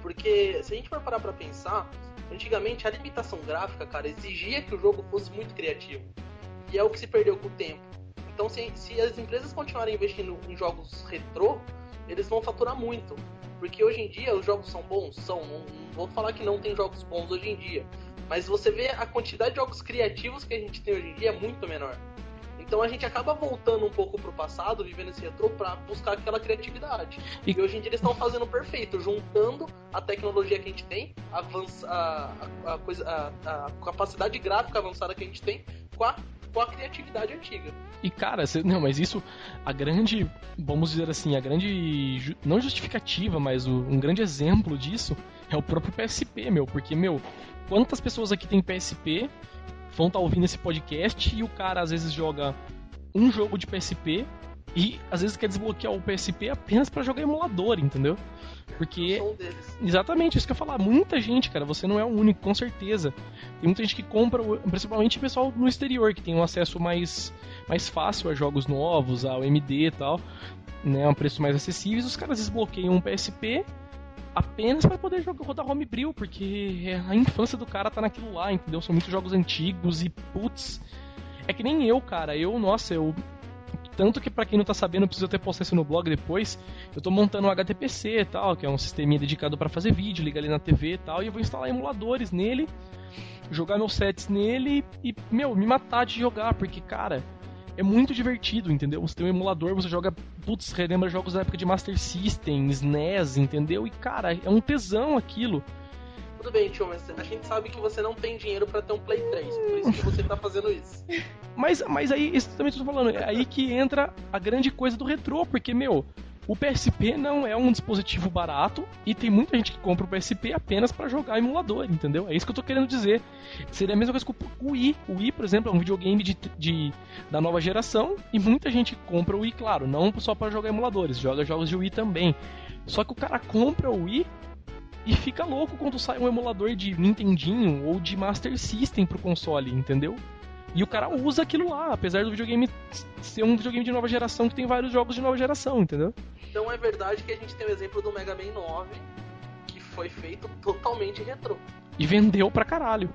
Porque se a gente for parar pra pensar, antigamente a limitação gráfica, cara, exigia que o jogo fosse muito criativo. E é o que se perdeu com o tempo. Então, se, se as empresas continuarem investindo em jogos retrô, eles vão faturar muito. Porque hoje em dia os jogos são bons? São. Não, não vou falar que não tem jogos bons hoje em dia. Mas você vê a quantidade de jogos criativos que a gente tem hoje em dia é muito menor. Então a gente acaba voltando um pouco pro passado, vivendo esse retrô, pra buscar aquela criatividade. E- E, hoje em dia eles estão fazendo perfeito, juntando a tecnologia que a gente tem, avança, a, a, coisa, a, a capacidade gráfica avançada que a gente tem, com a, com a criatividade antiga. E cara, cê- não, mas isso, a grande, vamos dizer assim, a grande, ju- não justificativa, mas o- um grande exemplo disso é o próprio PSP, meu, porque, meu, quantas pessoas aqui tem PSP vão estar ouvindo esse podcast e o cara às vezes joga um jogo de PSP e às vezes quer desbloquear o PSP apenas pra jogar emulador, entendeu? Porque. Exatamente, isso que eu ia falar. Muita gente, cara, você não é o único, com certeza. Tem muita gente que compra, principalmente o pessoal no exterior, que tem um acesso mais, mais fácil a jogos novos, ao MD e tal, né, a um preço mais acessíveis. Os caras desbloqueiam um PSP apenas para poder jogar, rodar Homebrew, porque a infância do cara tá naquilo lá, entendeu? São muitos jogos antigos e, putz, é que nem eu, cara. Eu, nossa, eu tanto que pra quem não tá sabendo, preciso até postar isso no blog depois. Eu tô montando um HTPC e tal, que é um sisteminha dedicado pra fazer vídeo, liga ali na TV e tal, e eu vou instalar emuladores nele, jogar meus sets nele e, meu, me matar de jogar, porque, cara, é muito divertido, entendeu? Você tem um emulador, você joga, putz, relembra jogos da época de Master System, SNES, entendeu? E, cara, é um tesão aquilo. Tudo bem, tio, mas a gente sabe que você não tem dinheiro pra ter um Play 3, por isso que você tá fazendo isso. Mas, mas aí, isso também tô falando, é aí que entra a grande coisa do retrô, porque, meu, o PSP não é um dispositivo barato e tem muita gente que compra o PSP apenas pra jogar emulador, entendeu? É isso que eu tô querendo dizer. Seria a mesma coisa com o Wii. O Wii, por exemplo, é um videogame de, de- da nova geração e muita gente compra o Wii, claro, não só pra jogar emuladores, joga jogos de Wii também. Só que o cara compra o Wii e fica louco quando sai um emulador de Nintendinho ou de Master System pro console, entendeu? E o cara usa aquilo lá, apesar do videogame ser um videogame de nova geração que tem vários jogos de nova geração, entendeu? Então é verdade que a gente tem o exemplo do Mega Man 9, que foi feito totalmente retrô. E vendeu pra caralho,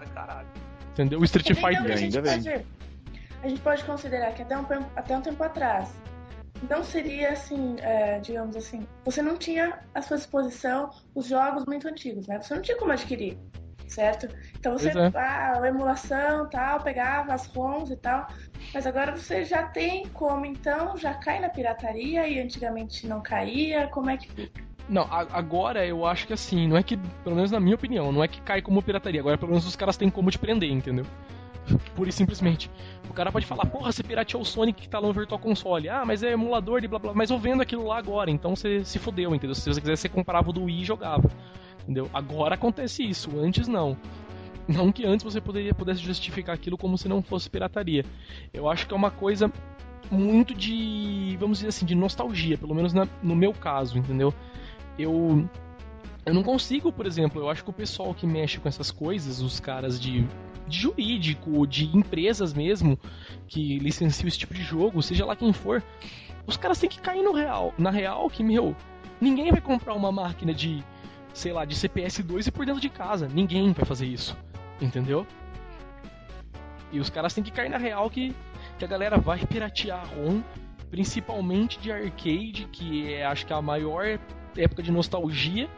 Ah, caralho. entendeu? O Street Fighter. ainda pode, a gente pode considerar que até um, até um tempo atrás não seria assim, é, digamos assim, você não tinha à sua disposição os jogos muito antigos, né? Você não tinha como adquirir, certo? Então você, é. ah, a emulação tal, pegava as ROMs e tal, mas agora você já tem como, então já cai na pirataria e antigamente não caía, como é que fica? Não, agora eu acho que assim, não é que, pelo menos na minha opinião, não é que cai como pirataria, agora pelo menos os caras têm como te prender, entendeu? Pura e simplesmente. O cara pode falar, porra, você pirateou o Sonic que tá lá no Virtual Console. Ah, mas é emulador de blá blá, mas eu vendo aquilo lá agora, então você se fodeu, entendeu? Se você quisesse, você comprava o do Wii e jogava. Entendeu? Agora acontece isso, antes não. Não que antes você poderia, pudesse justificar aquilo como se não fosse pirataria. Eu acho que é uma coisa muito de, vamos dizer assim, de nostalgia, pelo menos na, no meu caso, entendeu? Eu eu não consigo, por exemplo, eu acho que o pessoal que mexe com essas coisas, os caras de, de jurídico, de empresas mesmo, que licenciam esse tipo de jogo, seja lá quem for, os caras têm que cair no real, na real que, meu, ninguém vai comprar uma máquina de, sei lá, de CPS 2 e por dentro de casa. Ninguém vai fazer isso. Entendeu? E os caras têm que cair na real que, que a galera vai piratear ROM, principalmente de arcade, que é acho que é a maior época de nostalgia,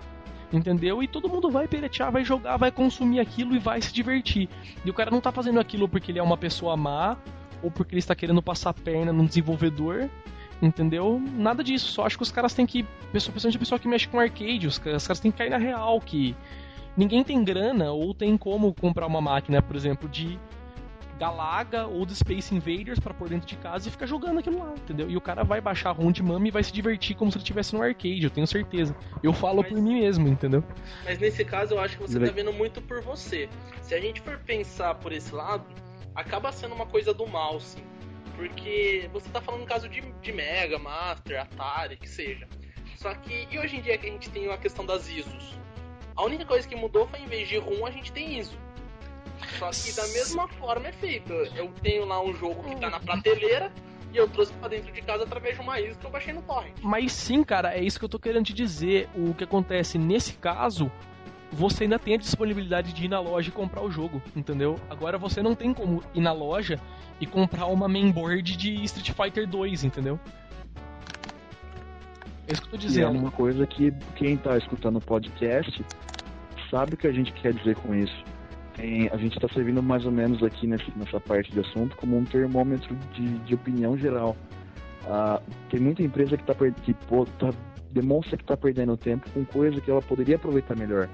entendeu? E todo mundo vai piratear, vai jogar, vai consumir aquilo e vai se divertir. E o cara não tá fazendo aquilo porque ele é uma pessoa má ou porque ele está querendo passar a perna num desenvolvedor, entendeu? Nada disso. Só acho que os caras têm que, principalmente a pessoa que mexe com arcade, os caras têm que cair na real que ninguém tem grana ou tem como comprar uma máquina, por exemplo, de Galaga ou de Space Invaders para pôr dentro de casa e ficar jogando aquilo lá, entendeu? E o cara vai baixar ROM de mama e vai se divertir como se ele estivesse no arcade, eu tenho certeza. Eu falo mas, por mim mesmo, entendeu? Mas nesse caso eu acho que você tá vendo muito por você. Se a gente for pensar por esse lado, acaba sendo uma coisa do mal, sim. Porque você tá falando no caso de, de Mega, Master, Atari, que seja. Só que, e hoje em dia que a gente tem a questão das ISOs? A única coisa que mudou foi em vez de ROM a gente tem ISO. Só que da mesma forma é feito. Eu tenho lá um jogo que tá na prateleira e eu trouxe para dentro de casa através de uma isca que eu baixei no torrent. Mas sim, cara, é isso que eu tô querendo te dizer. O que acontece nesse caso, você ainda tem a disponibilidade de ir na loja e comprar o jogo, entendeu? Agora você não tem como ir na loja e comprar uma mainboard de Street Fighter 2, entendeu? É isso que eu tô dizendo. E é uma coisa que quem tá escutando o podcast sabe o que a gente quer dizer com isso tem, a gente está servindo mais ou menos aqui nesse, nessa parte de assunto como um termômetro de, de opinião geral. Ah, tem muita empresa que, tá, que pô, tá, demonstra que está perdendo tempo com coisa que ela poderia aproveitar melhor.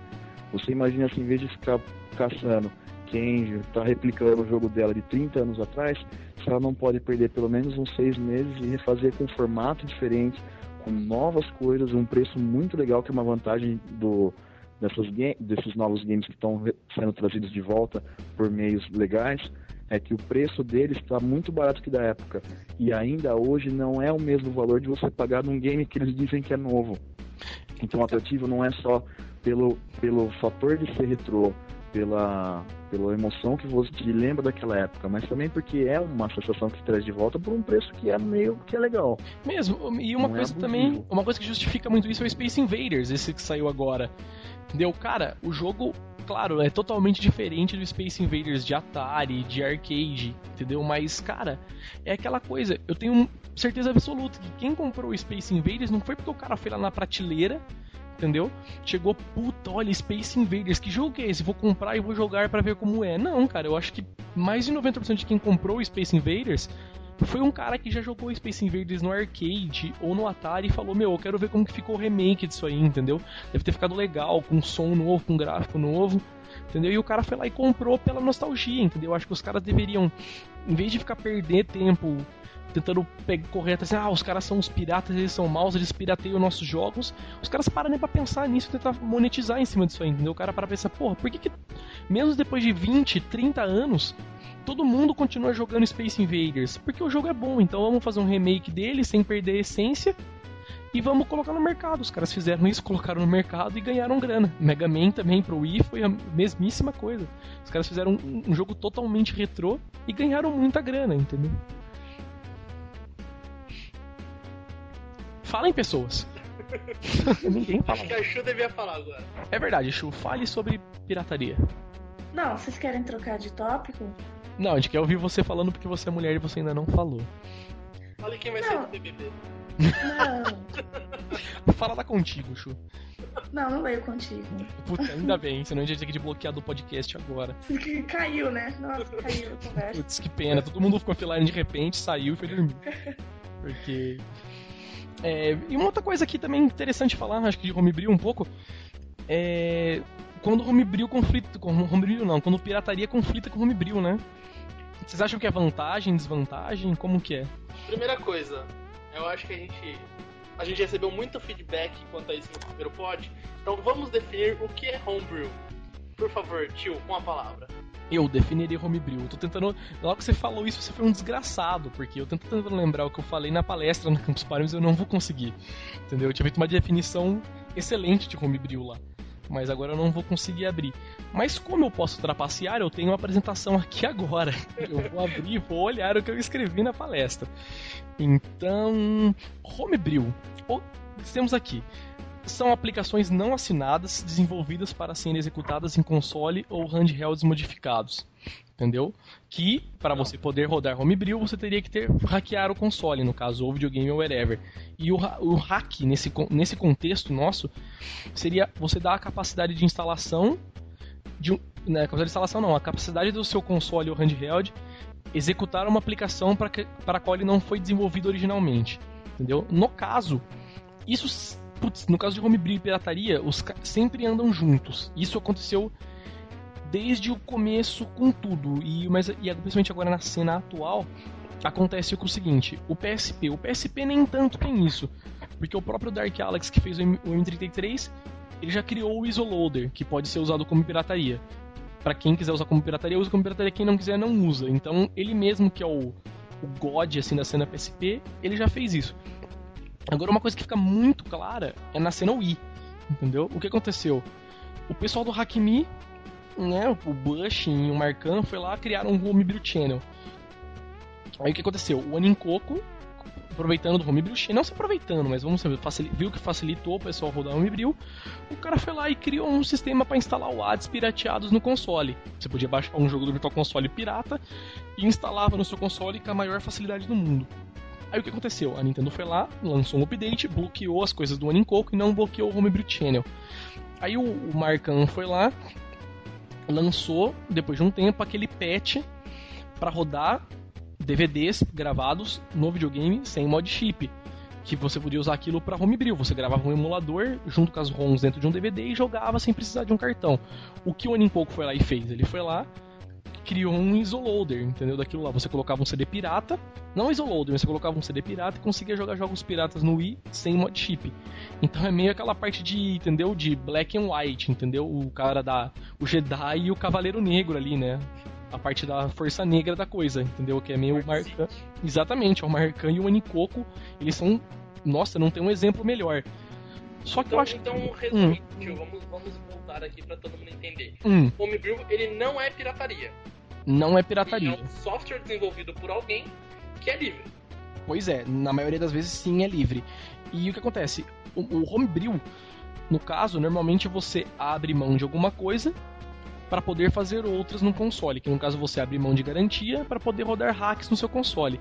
Você imagina assim, em vez de ficar caçando quem está replicando o jogo dela de 30 anos atrás, se ela não pode perder pelo menos uns seis meses e refazer com um formato diferente, com novas coisas, um preço muito legal, que é uma vantagem do, dessas desses novos games que estão sendo trazidos de volta por meios legais, é que o preço deles está muito barato que da época. E ainda hoje não é o mesmo valor de você pagar num game que eles dizem que é novo. Então o atrativo não é só pelo, pelo fator de ser retrô, pela, pela emoção que você te lembra daquela época, mas também porque é uma sensação que te traz de volta por um preço que é meio que é legal. Mesmo, e uma não é coisa é também, uma coisa que justifica muito isso é o Space Invaders, esse que saiu agora. Entendeu? Cara, o jogo, claro, é totalmente diferente do Space Invaders de Atari, de arcade, entendeu? Mas, cara, é aquela coisa, eu tenho certeza absoluta que quem comprou o Space Invaders não foi porque o cara foi lá na prateleira entendeu? Chegou, puta, olha, Space Invaders, que jogo é esse? Vou comprar e vou jogar para ver como é. Não, cara, eu acho que mais de 90% de quem comprou Space Invaders foi um cara que já jogou Space Invaders no arcade ou no Atari e falou: Meu, eu quero ver como que ficou o remake disso aí, entendeu? Deve ter ficado legal, com som novo, com gráfico novo, entendeu? E o cara foi lá e comprou pela nostalgia, entendeu? Eu acho que os caras deveriam, em vez de ficar perder tempo tentando correr até assim, ah, os caras são os piratas, eles são maus, eles pirateiam nossos jogos. Os caras param nem pra pensar nisso e tentar monetizar em cima disso aí, entendeu? O cara para pensar, porra, por que, que mesmo depois de 20, 30 anos, todo mundo continua jogando Space Invaders, porque o jogo é bom, então vamos fazer um remake dele sem perder a essência e vamos colocar no mercado. Os caras fizeram isso, colocaram no mercado e ganharam grana. Mega Man também pro Wii foi a mesmíssima coisa. Os caras fizeram um, um jogo totalmente retrô e ganharam muita grana, entendeu? Fala em pessoas. Ninguém fala. Acho que a Chu devia falar agora. É verdade, Chu, fale sobre pirataria. Não, vocês querem trocar de tópico? Não, a gente quer ouvir você falando porque você é mulher e você ainda não falou. Fala quem vai não. ser do BBB. Não. Fala lá contigo, Chu. Não, não veio contigo. Puta, ainda bem, senão a gente ia ter que bloquear do podcast agora. Caiu, né? Nossa, caiu a conversa. Putz, que pena. Todo mundo ficou offline de repente, saiu e foi dormir. Porque. É, e uma outra coisa aqui também interessante falar, acho que de homebrew um pouco, é quando homebrew conflita com homebrew não, quando pirataria conflita com homebrew, né? Vocês acham que é vantagem, desvantagem? Como que é? Primeira coisa, eu acho que a gente a gente recebeu muito feedback quanto a isso no primeiro pod. Então vamos definir o que é homebrew. Por favor, tio, com a palavra. Eu definiria homebrew. Eu tô tentando. Logo que você falou isso, você foi um desgraçado, porque eu tô tentando lembrar o que eu falei na palestra no Campus Party, mas eu não vou conseguir. Entendeu? Eu tinha feito uma definição excelente de homebrew lá. Mas agora eu não vou conseguir abrir. Mas como eu posso trapacear, eu tenho uma apresentação aqui agora. Eu vou abrir e vou olhar o que eu escrevi na palestra. Então, homebrew. Temos aqui são aplicações não assinadas desenvolvidas para serem executadas em console ou handhelds modificados. Entendeu? Que, para você poder rodar Homebrew, você teria que ter hackear o console, no caso, ou videogame ou whatever. E o, o hack, nesse, nesse contexto nosso, seria você dar a capacidade de instalação de né, capacidade de instalação não, a capacidade do seu console ou handheld executar uma aplicação para a qual ele não foi desenvolvido originalmente. Entendeu? No caso, isso putz, no caso de homebrew e pirataria, os sempre andam juntos. Isso aconteceu desde o começo com tudo. E, mas, e principalmente agora na cena atual, acontece o seguinte: o PSP. O PSP nem tanto tem isso. Porque o próprio Dark Alex que fez o, M, o M33, ele já criou o Isoloader, que pode ser usado como pirataria. Para quem quiser usar como pirataria, usa como pirataria. Quem não quiser, não usa. Então, ele mesmo que é o, o God assim da cena PSP, ele já fez isso. Agora, uma coisa que fica muito clara é na cena Wii, entendeu? O que aconteceu? O pessoal do Hackme, né, o Bush e o Marcan foi lá criar um Homebrew Channel. Aí o que aconteceu? O Anincoco, aproveitando do Homebrew Channel, não se aproveitando, mas vamos saber, viu que facilitou o pessoal rodar o Homebrew, o cara foi lá e criou um sistema para instalar o ads pirateados no console. Você podia baixar um jogo do Virtual Console pirata e instalava no seu console com a maior facilidade do mundo. Aí o que aconteceu? A Nintendo foi lá, lançou um update, bloqueou as coisas do Anincoco e não bloqueou o Homebrew Channel. Aí o, o Marcan foi lá, lançou, depois de um tempo, aquele patch para rodar DVDs gravados no videogame sem mod chip. Que você podia usar aquilo para homebrew. Você gravava um emulador junto com as ROMs dentro de um DVD e jogava sem precisar de um cartão. O que o Anincoco foi lá e fez? Ele foi lá, criou um isoloader, entendeu? Daquilo lá. Você colocava um CD pirata, não isoloader, mas você colocava um CD pirata e conseguia jogar jogos piratas no Wii sem mod chip. Então é meio aquela parte de, entendeu? De black and white, entendeu? O cara da. O Jedi e o Cavaleiro Negro ali, né? A parte da força negra da coisa, entendeu? Que é meio marca. Exatamente, o Marcan e o Anicoco, eles são. Nossa, não tem um exemplo melhor. Só que então, eu acho então que... resumindo, hum. vamos, vamos voltar aqui para todo mundo entender. Hum. Homebrew, ele não é pirataria. Não é pirataria. Ele é um software desenvolvido por alguém que é livre. Pois é, na maioria das vezes sim é livre. E o que acontece? O, o homebrew, no caso, normalmente você abre mão de alguma coisa para poder fazer outras no console, que no caso você abre mão de garantia para poder rodar hacks no seu console.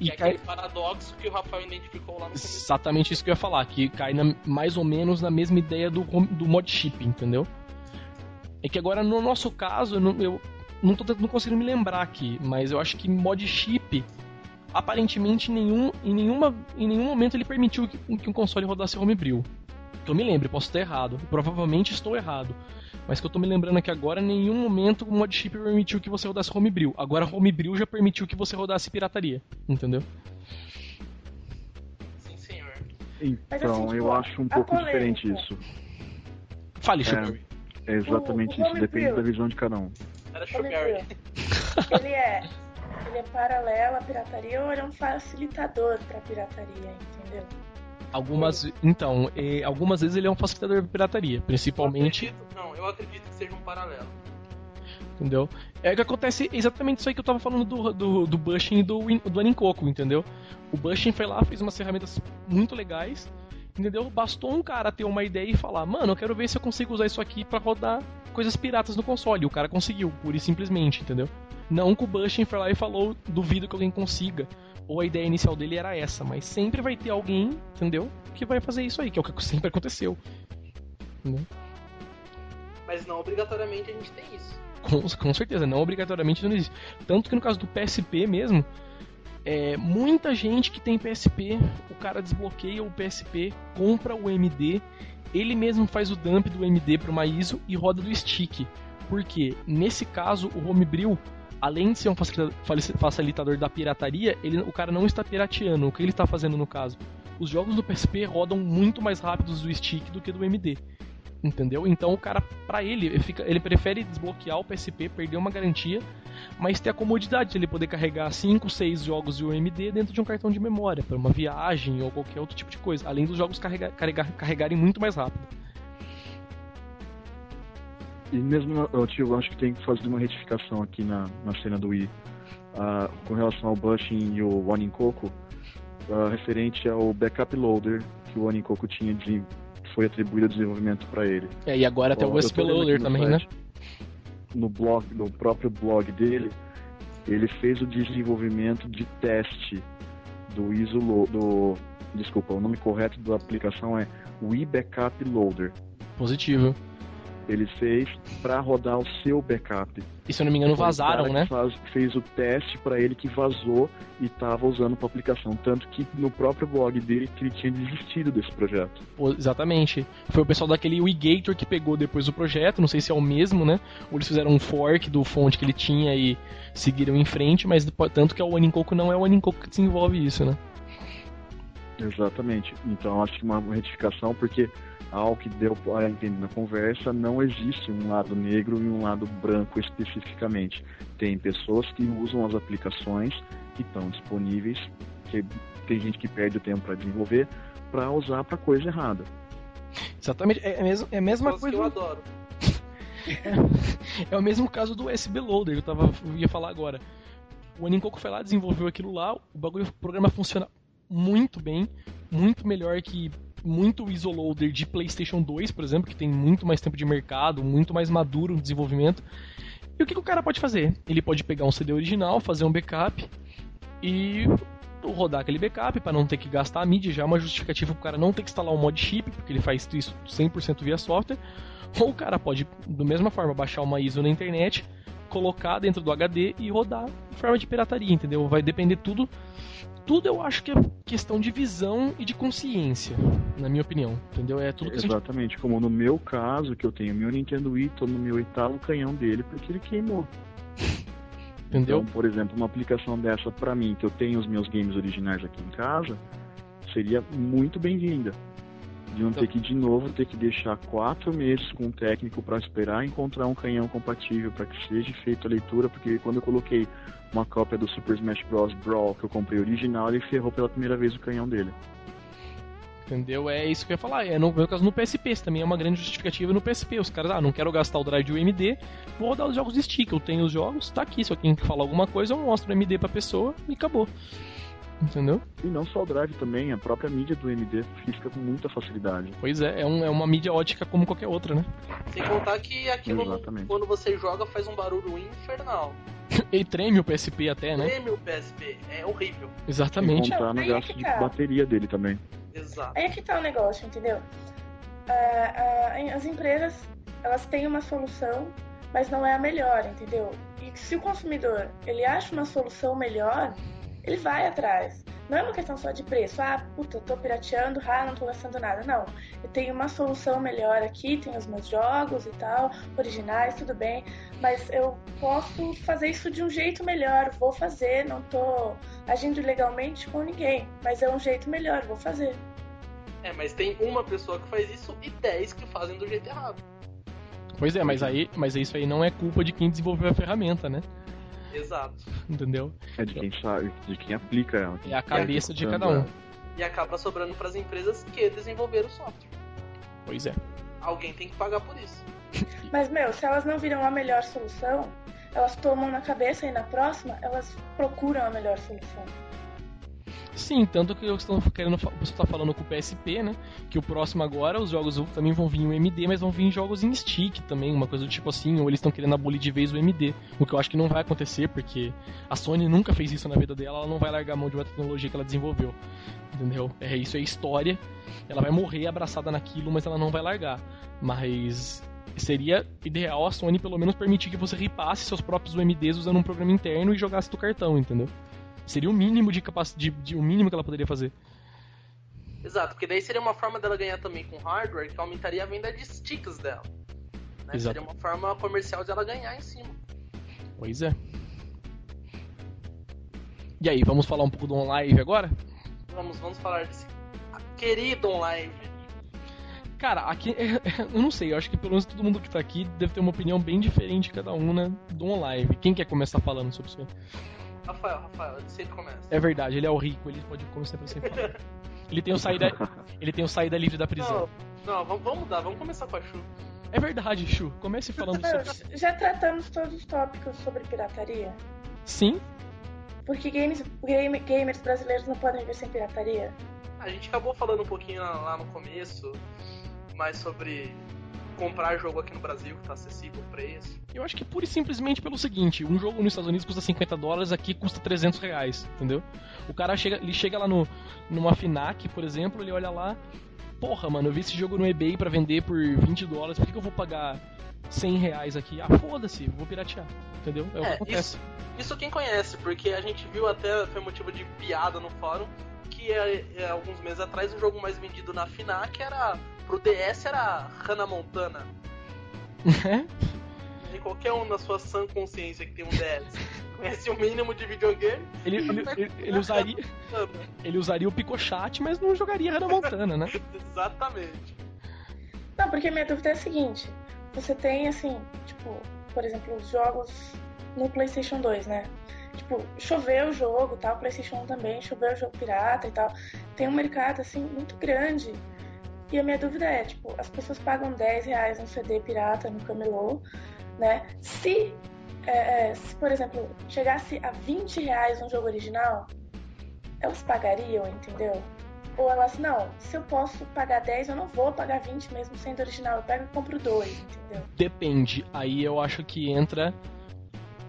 E é cai... paradoxo que o Rafael identificou lá no começo. Exatamente isso que eu ia falar, que cai na, mais ou menos na mesma ideia do, do mod chip, entendeu? É que agora, no nosso caso, eu não tô não conseguindo me lembrar aqui, mas eu acho que mod chip aparentemente nenhum, em, nenhuma, em nenhum momento ele permitiu que, que um console rodasse homebrew. Que eu me lembro, posso estar errado. Provavelmente estou errado. Mas que eu tô me lembrando aqui agora, em nenhum momento o mod chip permitiu que você rodasse homebrew. Agora homebrew já permitiu que você rodasse pirataria. Entendeu? Sim, senhor. Então, assim, eu tipo, acho um pouco diferente isso. Fale, é, é exatamente o, o isso, depende da visão de cada um. Era Sugar. Ele é, ele é paralelo à pirataria ou ele é um facilitador para pirataria, entendeu? Algumas, então, algumas vezes ele é um facilitador de pirataria, principalmente. Eu acredito, não, eu acredito que seja um paralelo. Entendeu? É que acontece exatamente isso aí que eu tava falando do, do, do Bushing e do, do Anincoco, entendeu? O Bushing foi lá, fez umas ferramentas muito legais, entendeu? Bastou um cara ter uma ideia e falar, mano, eu quero ver se eu consigo usar isso aqui para rodar coisas piratas no console. E o cara conseguiu, pura e simplesmente, entendeu? Não que o Bushin foi lá e falou, duvido que alguém consiga. Ou a ideia inicial dele era essa, mas sempre vai ter alguém, entendeu? Que vai fazer isso aí, que é o que sempre aconteceu. Entendeu? Mas não obrigatoriamente a gente tem isso. Com, com certeza, não obrigatoriamente não existe. Tanto que no caso do PSP mesmo, é, muita gente que tem PSP, o cara desbloqueia o PSP, compra o MD ele mesmo faz o dump do MD para uma ISO e roda do stick. Porque nesse caso o Homebrew, além de ser um facilitador da pirataria, ele, o cara não está pirateando. O que ele está fazendo no caso? Os jogos do PSP rodam muito mais rápidos do stick do que do MD. Entendeu? Então o cara, pra ele, ele, fica, ele prefere desbloquear o PSP, perder uma garantia, mas ter a comodidade de ele poder carregar 5, 6 jogos de UMD dentro de um cartão de memória, para uma viagem ou qualquer outro tipo de coisa, além dos jogos carregar, carregar, carregarem muito mais rápido. E mesmo, eu, tio, acho que tem que fazer uma retificação aqui na, na cena do Wii. Uh, com relação ao Bushing e o One in Coco, uh, referente ao backup loader que o One in Coco tinha de foi atribuído o desenvolvimento para ele. É, e agora até o USB Loader também, né? site, né? No blog, no próprio blog dele, ele fez o desenvolvimento de teste do ISO do desculpa, o nome correto da aplicação é Wii Backup Loader. Positivo ele fez para rodar o seu backup. E se eu não me engano, vazaram, né? Faz, fez o teste para ele que vazou e estava usando para aplicação. Tanto que no próprio blog dele que ele tinha desistido desse projeto. exatamente. Foi o pessoal daquele Wigator que pegou depois o projeto, não sei se é o mesmo, né? Ou eles fizeram um fork do fonte que ele tinha e seguiram em frente, mas tanto que o Anincoco não é o Anincoco que desenvolve isso, né? Exatamente. Então acho que uma retificação, porque ao que deu a entender na conversa, não existe um lado negro e um lado branco especificamente. Tem pessoas que usam as aplicações que estão disponíveis, que tem gente que perde o tempo para desenvolver, para usar para coisa errada. Exatamente, é, é, mesmo, é a mesma coisa. Que eu adoro. é, é, o mesmo caso do USB Loader, eu, tava, eu ia falar agora. O Anincoco foi lá, desenvolveu aquilo lá, o bagulho, o programa funciona muito bem, muito melhor que muito isoloader de PlayStation 2, por exemplo, que tem muito mais tempo de mercado, muito mais maduro no desenvolvimento. E o que, que o cara pode fazer? Ele pode pegar um CD original, fazer um backup e rodar aquele backup para não ter que gastar a mídia, já é uma justificativa para o cara não ter que instalar um mod chip, porque ele faz isso 100% via software. Ou o cara pode, da mesma forma, baixar uma ISO na internet, colocar dentro do HD e rodar em forma de pirataria, entendeu? Vai depender tudo tudo eu acho que é questão de visão e de consciência, na minha opinião, entendeu? É tudo que Exatamente, gente... como no meu caso, que eu tenho meu Nintendo Wii, tô no meu oitavo canhão dele porque ele queimou. Entendeu? Então, por exemplo, uma aplicação dessa para mim, que eu tenho os meus games originais aqui em casa, seria muito bem-vinda. De não então... ter que de novo ter que deixar quatro meses com um técnico para esperar encontrar um canhão compatível para que seja feita a leitura, porque quando eu coloquei uma cópia do Super Smash Bros. Brawl que eu comprei original, ele ferrou pela primeira vez o canhão dele. Entendeu? É isso que eu ia falar. É no meu caso no PSP, isso também é uma grande justificativa no PSP. Os caras, ah, não quero gastar o drive de UMD, vou rodar os jogos de stick. Eu tenho os jogos, tá aqui. Se alguém falar alguma coisa, eu mostro o MD pra pessoa e acabou. Entendeu? E não só o drive também, a própria mídia do MD fica com muita facilidade. Pois é, é, um, é uma mídia ótica como qualquer outra, né? Sem contar que aquilo, quando você joga, faz um barulho infernal. Ele treme o PSP até, né? Treme o PSP, é horrível. Exatamente. Sem contar no gasto é de tá. bateria dele também. Exato. Aí é que tá o negócio, entendeu? Uh, uh, as empresas, elas têm uma solução, mas não é a melhor, entendeu? E se o consumidor, ele acha uma solução melhor, ele vai atrás. Não é uma questão só de preço. Ah, puta, eu tô pirateando, ah, não tô gastando nada. Não. Eu tenho uma solução melhor aqui, tenho os meus jogos e tal, originais, tudo bem. Mas eu posso fazer isso de um jeito melhor. Vou fazer, não tô agindo legalmente com ninguém. Mas é um jeito melhor, vou fazer. É, mas tem uma pessoa que faz isso e dez que fazem do jeito errado. Pois é, mas aí, mas isso aí não é culpa de quem desenvolveu a ferramenta, né? Exato. Entendeu? É de quem sabe, de quem aplica ela. É a cabeça de cada um. E acaba sobrando para as empresas que desenvolveram o software. Pois é. Alguém tem que pagar por isso. Mas, meu, se elas não viram a melhor solução, elas tomam na cabeça e na próxima elas procuram a melhor solução. Sim, tanto que eu estou querendo, você está falando com o PSP, né? Que o próximo agora, os jogos também vão vir em MD, mas vão vir jogos em stick também, uma coisa do tipo assim, ou eles estão querendo abolir de vez o MD. O que eu acho que não vai acontecer, porque a Sony nunca fez isso na vida dela, ela não vai largar a mão de uma tecnologia que ela desenvolveu. Entendeu? É isso é história. Ela vai morrer abraçada naquilo, mas ela não vai largar. Mas seria ideal a Sony pelo menos permitir que você ripasse seus próprios UMDs usando um programa interno e jogasse do cartão, entendeu? Seria o mínimo de capacidade, de, de, o mínimo que ela poderia fazer. Exato, porque daí seria uma forma dela ganhar também com hardware que aumentaria a venda de sticks dela. Né? Seria uma forma comercial de ela ganhar em cima. Pois é. E aí, vamos falar um pouco do OnLive agora? Vamos, vamos falar desse querido OnLive. Cara, aqui, eu não sei, eu acho que pelo menos todo mundo que tá aqui deve ter uma opinião bem diferente cada um, né, do online. Quem quer começar falando sobre isso aí? Rafael, Rafael, sempre começa. É verdade, ele é o rico, ele pode começar pra sempre falar. Ele tem o saída, ele tem o saída livre da prisão. Não, não vamos, vamos mudar, vamos começar com a Chu. É verdade, Chu. Comece falando sobre. Já tratamos todos os tópicos sobre pirataria? Sim. Porque games, game, gamers brasileiros não podem viver sem pirataria? A gente acabou falando um pouquinho lá, lá no começo, mais sobre comprar jogo aqui no Brasil que tá acessível o preço. Eu acho que pura e simplesmente pelo seguinte, um jogo nos Estados Unidos custa 50 dólares, aqui custa 300 reais, entendeu? O cara chega, ele chega lá no, numa FINAC, por exemplo, ele olha lá, porra, mano, eu vi esse jogo no eBay para vender por 20 dólares, por que, que eu vou pagar 100 reais aqui? Ah, foda-se, vou piratear, entendeu? É, o que É, acontece. isso, isso quem conhece, porque a gente viu até, foi motivo de piada no fórum, que é, é, alguns meses atrás o jogo mais vendido na FINAC era, pro DS era Hannah Montana. E qualquer um na sua sã consciência que tem um DS conhece o mínimo de videogame, ele, ele, ele, ele usaria, ele usaria o Picochate, mas não jogaria Hannah Montana, né? Exatamente. Não, porque minha dúvida é a seguinte: você tem, assim, tipo, por exemplo, os jogos no PlayStation 2, né? Tipo, choveu o jogo, tal, PlayStation 1 também, choveu o jogo pirata e tal. Tem um mercado, assim, muito grande. E a minha dúvida é, tipo, as pessoas pagam 10 reais um CD pirata no camelô, né? Se, é, é, se por exemplo, chegasse a 20 reais um jogo original, elas pagariam, entendeu? Ou elas, não, se eu posso pagar 10, eu não vou pagar 20 mesmo sendo original, eu pego e compro dois, entendeu? Depende. Aí eu acho que entra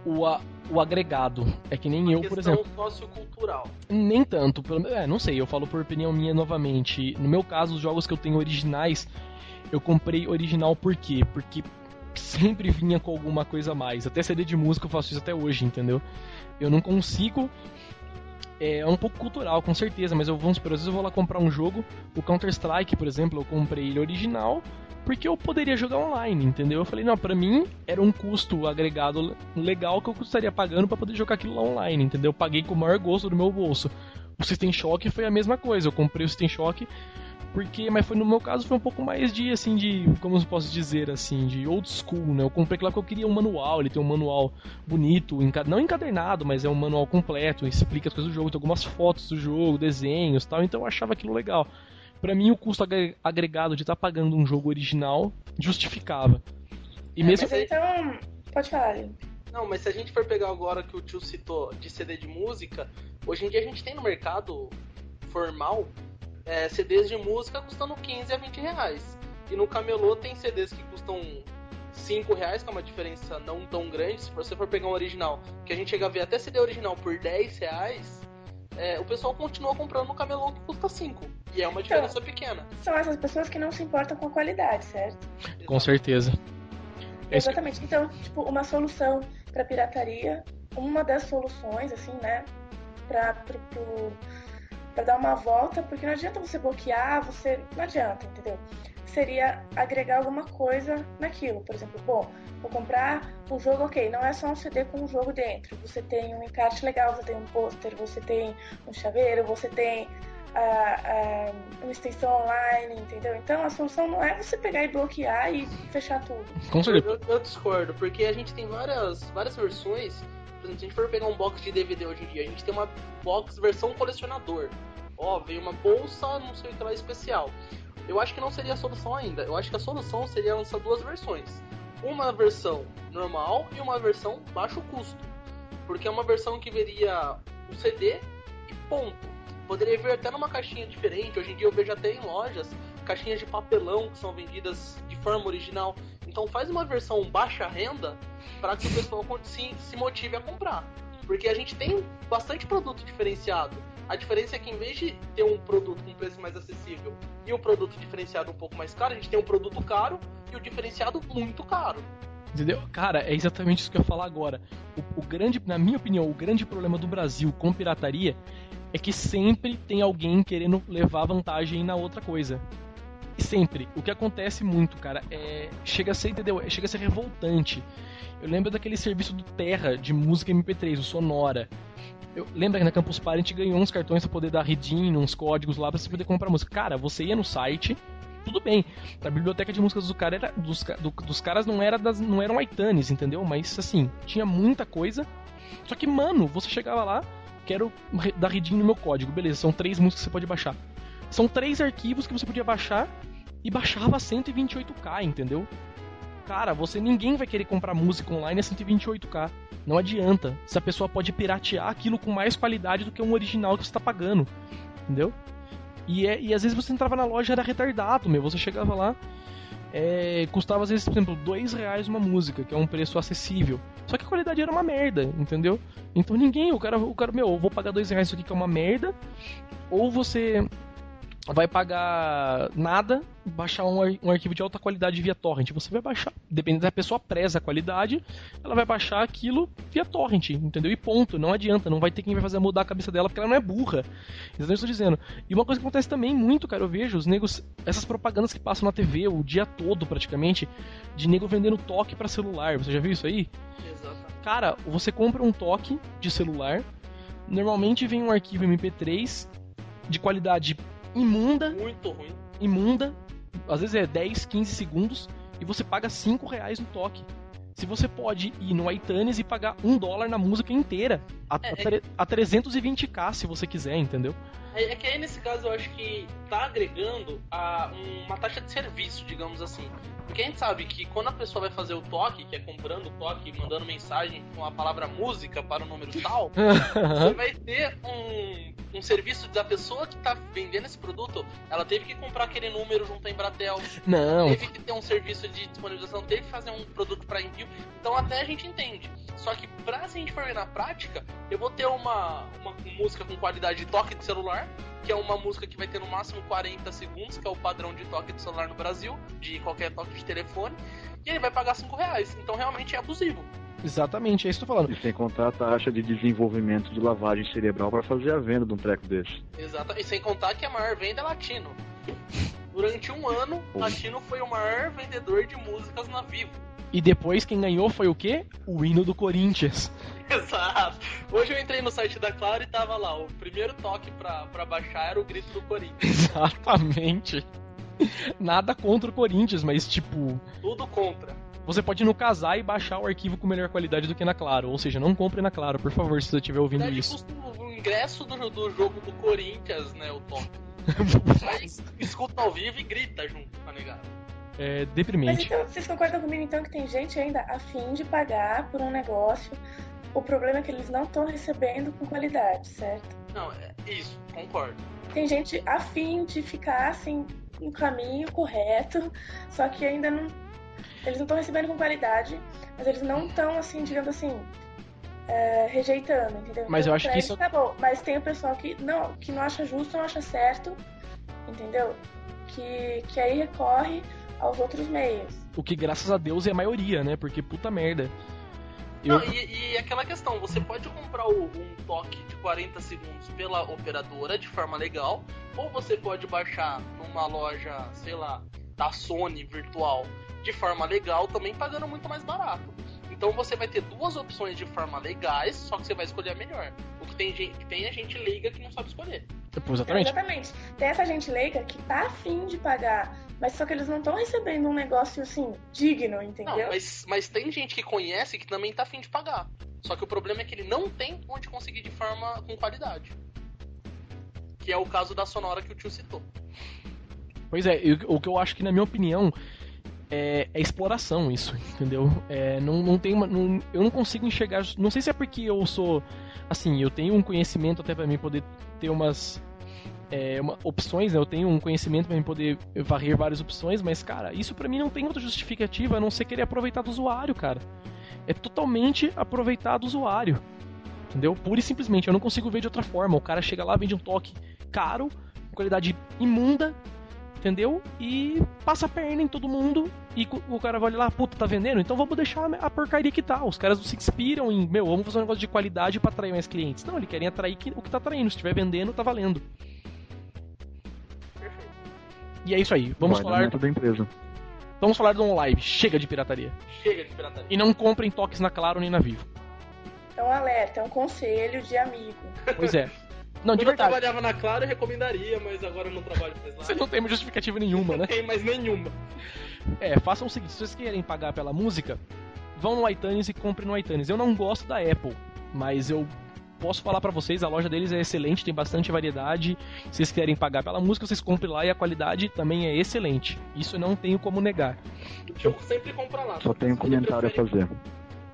o, a- o agregado. É que nem eu, por exemplo. sociocultural. Nem tanto. Pelo, é, não sei, eu falo por opinião minha novamente. No meu caso, os jogos que eu tenho originais, eu comprei original por quê? Porque sempre vinha com alguma coisa a mais. Até CD de música eu faço isso até hoje, entendeu? Eu não consigo. É, é um pouco cultural, com certeza, mas eu vamos supor, às vezes eu vou lá comprar um jogo, o Counter-Strike, por exemplo, eu comprei ele original, porque eu poderia jogar online, entendeu? Eu falei, não, pra mim era um custo agregado legal que eu estaria pagando pra poder jogar aquilo lá online, entendeu? Eu paguei com o maior gosto do meu bolso. O System Shock foi a mesma coisa, eu comprei o System Shock porque, mas foi no meu caso foi um pouco mais de assim de, como eu posso dizer assim, de old school, né? Eu comprei lá porque eu queria um manual, ele tem um manual bonito, não encadernado, mas é um manual completo, explica as coisas do jogo, tem algumas fotos do jogo, desenhos, tal, então eu achava aquilo legal. Pra mim o custo agre- agregado de estar pagando um jogo original justificava. E É, mesmo mas Então, pode falar. Não, mas se a gente for pegar agora que o tio citou de CD de música, hoje em dia a gente tem no mercado formal é, CDs de música custando 15 a 20 reais. E no camelô tem CDs que custam 5 reais, que é uma diferença não tão grande. Se você for pegar um original, que a gente chega a ver até CD original por 10 reais, é, o pessoal continua comprando no camelô que custa 5. E é uma diferença pequena. São essas pessoas que não se importam com a qualidade, certo? com certeza. É Exatamente. Então, tipo, uma solução pra pirataria, uma das soluções, assim, né, pra, pro, pro- pra dar uma volta, porque não adianta você bloquear, você. Não adianta, entendeu? Seria agregar alguma coisa naquilo. Por exemplo, bom, vou comprar um jogo, ok, não é só um CD com um jogo dentro. Você tem um encarte legal, você tem um pôster, você tem um chaveiro, você tem ah, ah, uma extensão online, entendeu? Então a solução não é você pegar e bloquear e fechar tudo. Com Eu, certeza. eu- eu discordo, porque a gente tem várias, várias versões. Por exemplo, se a gente for pegar um box de DVD hoje em dia, a gente tem uma box versão colecionador. Ó, veio uma bolsa, não sei o que lá especial. Eu acho que não seria a solução ainda. Eu acho que a solução seria lançar duas versões. Uma versão normal e uma versão baixo custo. Porque é uma versão que veria o CD e ponto. Poderia vir até numa caixinha diferente. Hoje em dia eu vejo até em lojas caixinhas de papelão que são vendidas de forma original. Então faz uma versão baixa renda para que o pessoal se, se motive a comprar. Porque a gente tem bastante produto diferenciado. A diferença é que em vez de ter um produto com preço mais acessível e o produto diferenciado um pouco mais caro, a gente tem um produto caro e o diferenciado muito caro. Entendeu? Cara, é exatamente isso que eu ia falar agora. O, o grande, na minha opinião, o grande problema do Brasil com pirataria é que sempre tem alguém querendo levar vantagem na outra coisa. Sempre. O que acontece muito, cara, é. Chega a ser, entendeu? Chega a ser revoltante. Eu lembro daquele serviço do Terra de música MP3, o Sonora. Eu lembro que na Campus Party a gente ganhou uns cartões pra poder dar redeem, uns códigos lá pra você poder comprar música. Cara, você ia no site, tudo bem. A biblioteca de músicas do cara era, dos, do, dos caras não, era das, não eram iTunes, entendeu? Mas assim, tinha muita coisa. Só que, mano, você chegava lá, quero dar reading no meu código. Beleza, são três músicas que você pode baixar. São três arquivos que você podia baixar e baixava 128k, entendeu? Cara, você ninguém vai querer comprar música online a 128k. Não adianta. Se a pessoa pode piratear aquilo com mais qualidade do que um original que você está pagando. Entendeu? E, é, e às vezes você entrava na loja era retardado, meu. Você chegava lá, é, custava às vezes, por exemplo, dois reais uma música, que é um preço acessível. Só que a qualidade era uma merda, entendeu? Então ninguém, o cara, o cara, meu, eu vou pagar dois reais isso aqui que é uma merda, ou você vai pagar nada, baixar um, um, arquivo de alta qualidade via torrent. Você vai baixar, dependendo da pessoa preza a qualidade, ela vai baixar aquilo via torrent, entendeu? E ponto, não adianta, não vai ter quem vai fazer mudar a cabeça dela porque ela não é burra. Exatamente o que eu estou dizendo. E uma coisa que acontece também muito, cara, eu vejo os negros, essas propagandas que passam na TV o dia todo praticamente, de nego vendendo toque para celular. Você já viu isso aí? Exato. Cara, você compra um toque de celular, normalmente vem um arquivo MP3 de qualidade imunda. Muito ruim. Imunda. Às vezes é 10, 15 segundos. E você paga 5 reais no toque. Se você pode ir no iTunes e pagar um dólar na música inteira. A, é, a, a 320k se você quiser, entendeu? É, é, que aí nesse caso eu acho que tá agregando a uma taxa de serviço, digamos assim. Porque a gente sabe que quando a pessoa vai fazer o toque, que é comprando o toque e mandando mensagem com a palavra música para o número tal, você vai ter um, um serviço da pessoa que está vendendo esse produto. Ela teve que comprar aquele número junto à Embratel. Não. Teve que ter um serviço de disponibilização, teve que fazer um produto para envio. Então até a gente entende. Só que pra se a gente for ver na prática, eu vou ter uma, uma música com qualidade de toque de celular, que é uma música que vai ter no máximo 40 segundos, que é o padrão de toque de celular no Brasil, de qualquer toque de telefone, e ele vai pagar 5 reais. Então realmente é abusivo. Exatamente, é isso que eu tô falando. E sem contar a taxa de desenvolvimento de lavagem cerebral para fazer a venda de um treco desse. Exato, e sem contar que a maior venda é latino. Durante um ano, Latino foi o maior vendedor de músicas na Vivo. E depois quem ganhou foi o quê? O hino do Corinthians. Exato. Hoje eu entrei no site da Claro e tava lá, o primeiro toque pra, pra baixar era o grito do Corinthians. Exatamente. Nada contra o Corinthians, mas tipo. Tudo contra. Você pode ir no casar e baixar o arquivo com melhor qualidade do que na Claro. Ou seja, não compre na Claro, por favor, se você estiver ouvindo verdade, isso. O ingresso do, do jogo do Corinthians, né? O toque. Mas escuta ao vivo e grita junto a negada é deprimente. Mas então, vocês concordam comigo então que tem gente ainda afim de pagar por um negócio? O problema é que eles não estão recebendo com qualidade, certo? Não, é isso, concordo. Tem gente afim de ficar assim no caminho correto, só que ainda não. Eles não estão recebendo com qualidade, mas eles não estão assim, digamos assim, é, rejeitando, entendeu? Mas então, eu acho que isso. Tá bom, mas tem o pessoal que não, que não acha justo, não acha certo, entendeu? Que, que aí recorre aos outros meios. O que, graças a Deus, é a maioria, né? Porque puta merda. Eu... Não, e, e, aquela questão, você pode comprar um toque de 40 segundos pela operadora de forma legal, ou você pode baixar numa loja, sei lá, da Sony virtual de forma legal, também pagando muito mais barato. Então você vai ter duas opções de forma legais, só que você vai escolher a melhor. O que tem gente, tem a gente leiga que não sabe escolher. Exatamente. Exatamente. Tem essa gente leiga que tá afim de pagar mas só que eles não estão recebendo um negócio assim, digno, entendeu? Não, mas, mas tem gente que conhece que também tá afim de pagar. Só que o problema é que ele não tem onde conseguir de forma com qualidade. Que é o caso da sonora que o tio citou. Pois é, eu, o que eu acho que, na minha opinião, é, é exploração isso, entendeu? É, não, não tem uma, não, eu não consigo enxergar. Não sei se é porque eu sou. Assim, eu tenho um conhecimento até para mim poder ter umas é, uma, opções, né? Eu tenho um conhecimento para poder varrer várias opções, mas, cara, isso para mim não tem outra justificativa a não ser querer aproveitar do usuário, cara. É totalmente aproveitar do usuário. Entendeu? Pura e simplesmente, eu não consigo ver de outra forma. O cara chega lá, vende um toque caro, qualidade imunda, entendeu? E passa a perna em todo mundo e o cara vai lá, puta, tá vendendo? Então vamos deixar a porcaria que tá. Os caras não se inspiram em, meu, vamos fazer um negócio de qualidade para atrair mais clientes. Não, eles querem atrair o que tá atraindo. Se estiver vendendo, tá valendo. E é isso aí. Vamos falar. da empresa. Vamos falar do OnLive. Chega de pirataria. Chega de pirataria. E não comprem toques na Claro nem na Vivo. É um alerta, é um conselho de amigo. Pois é. Não, de Quando eu verdade. trabalhava na Claro, eu recomendaria, mas agora eu não trabalho mais lá. Você não tem justificativa nenhuma, né? Não tem mais nenhuma. É, façam o seguinte, se vocês querem pagar pela música, vão no iTunes e comprem no iTunes. Eu não gosto da Apple, mas eu posso falar pra vocês, a loja deles é excelente, tem bastante variedade. Se vocês querem pagar pela música, vocês comprem lá e a qualidade também é excelente. Isso eu não tenho como negar. Eu sempre compro lá. Só tenho um comentário a prefere- fazer.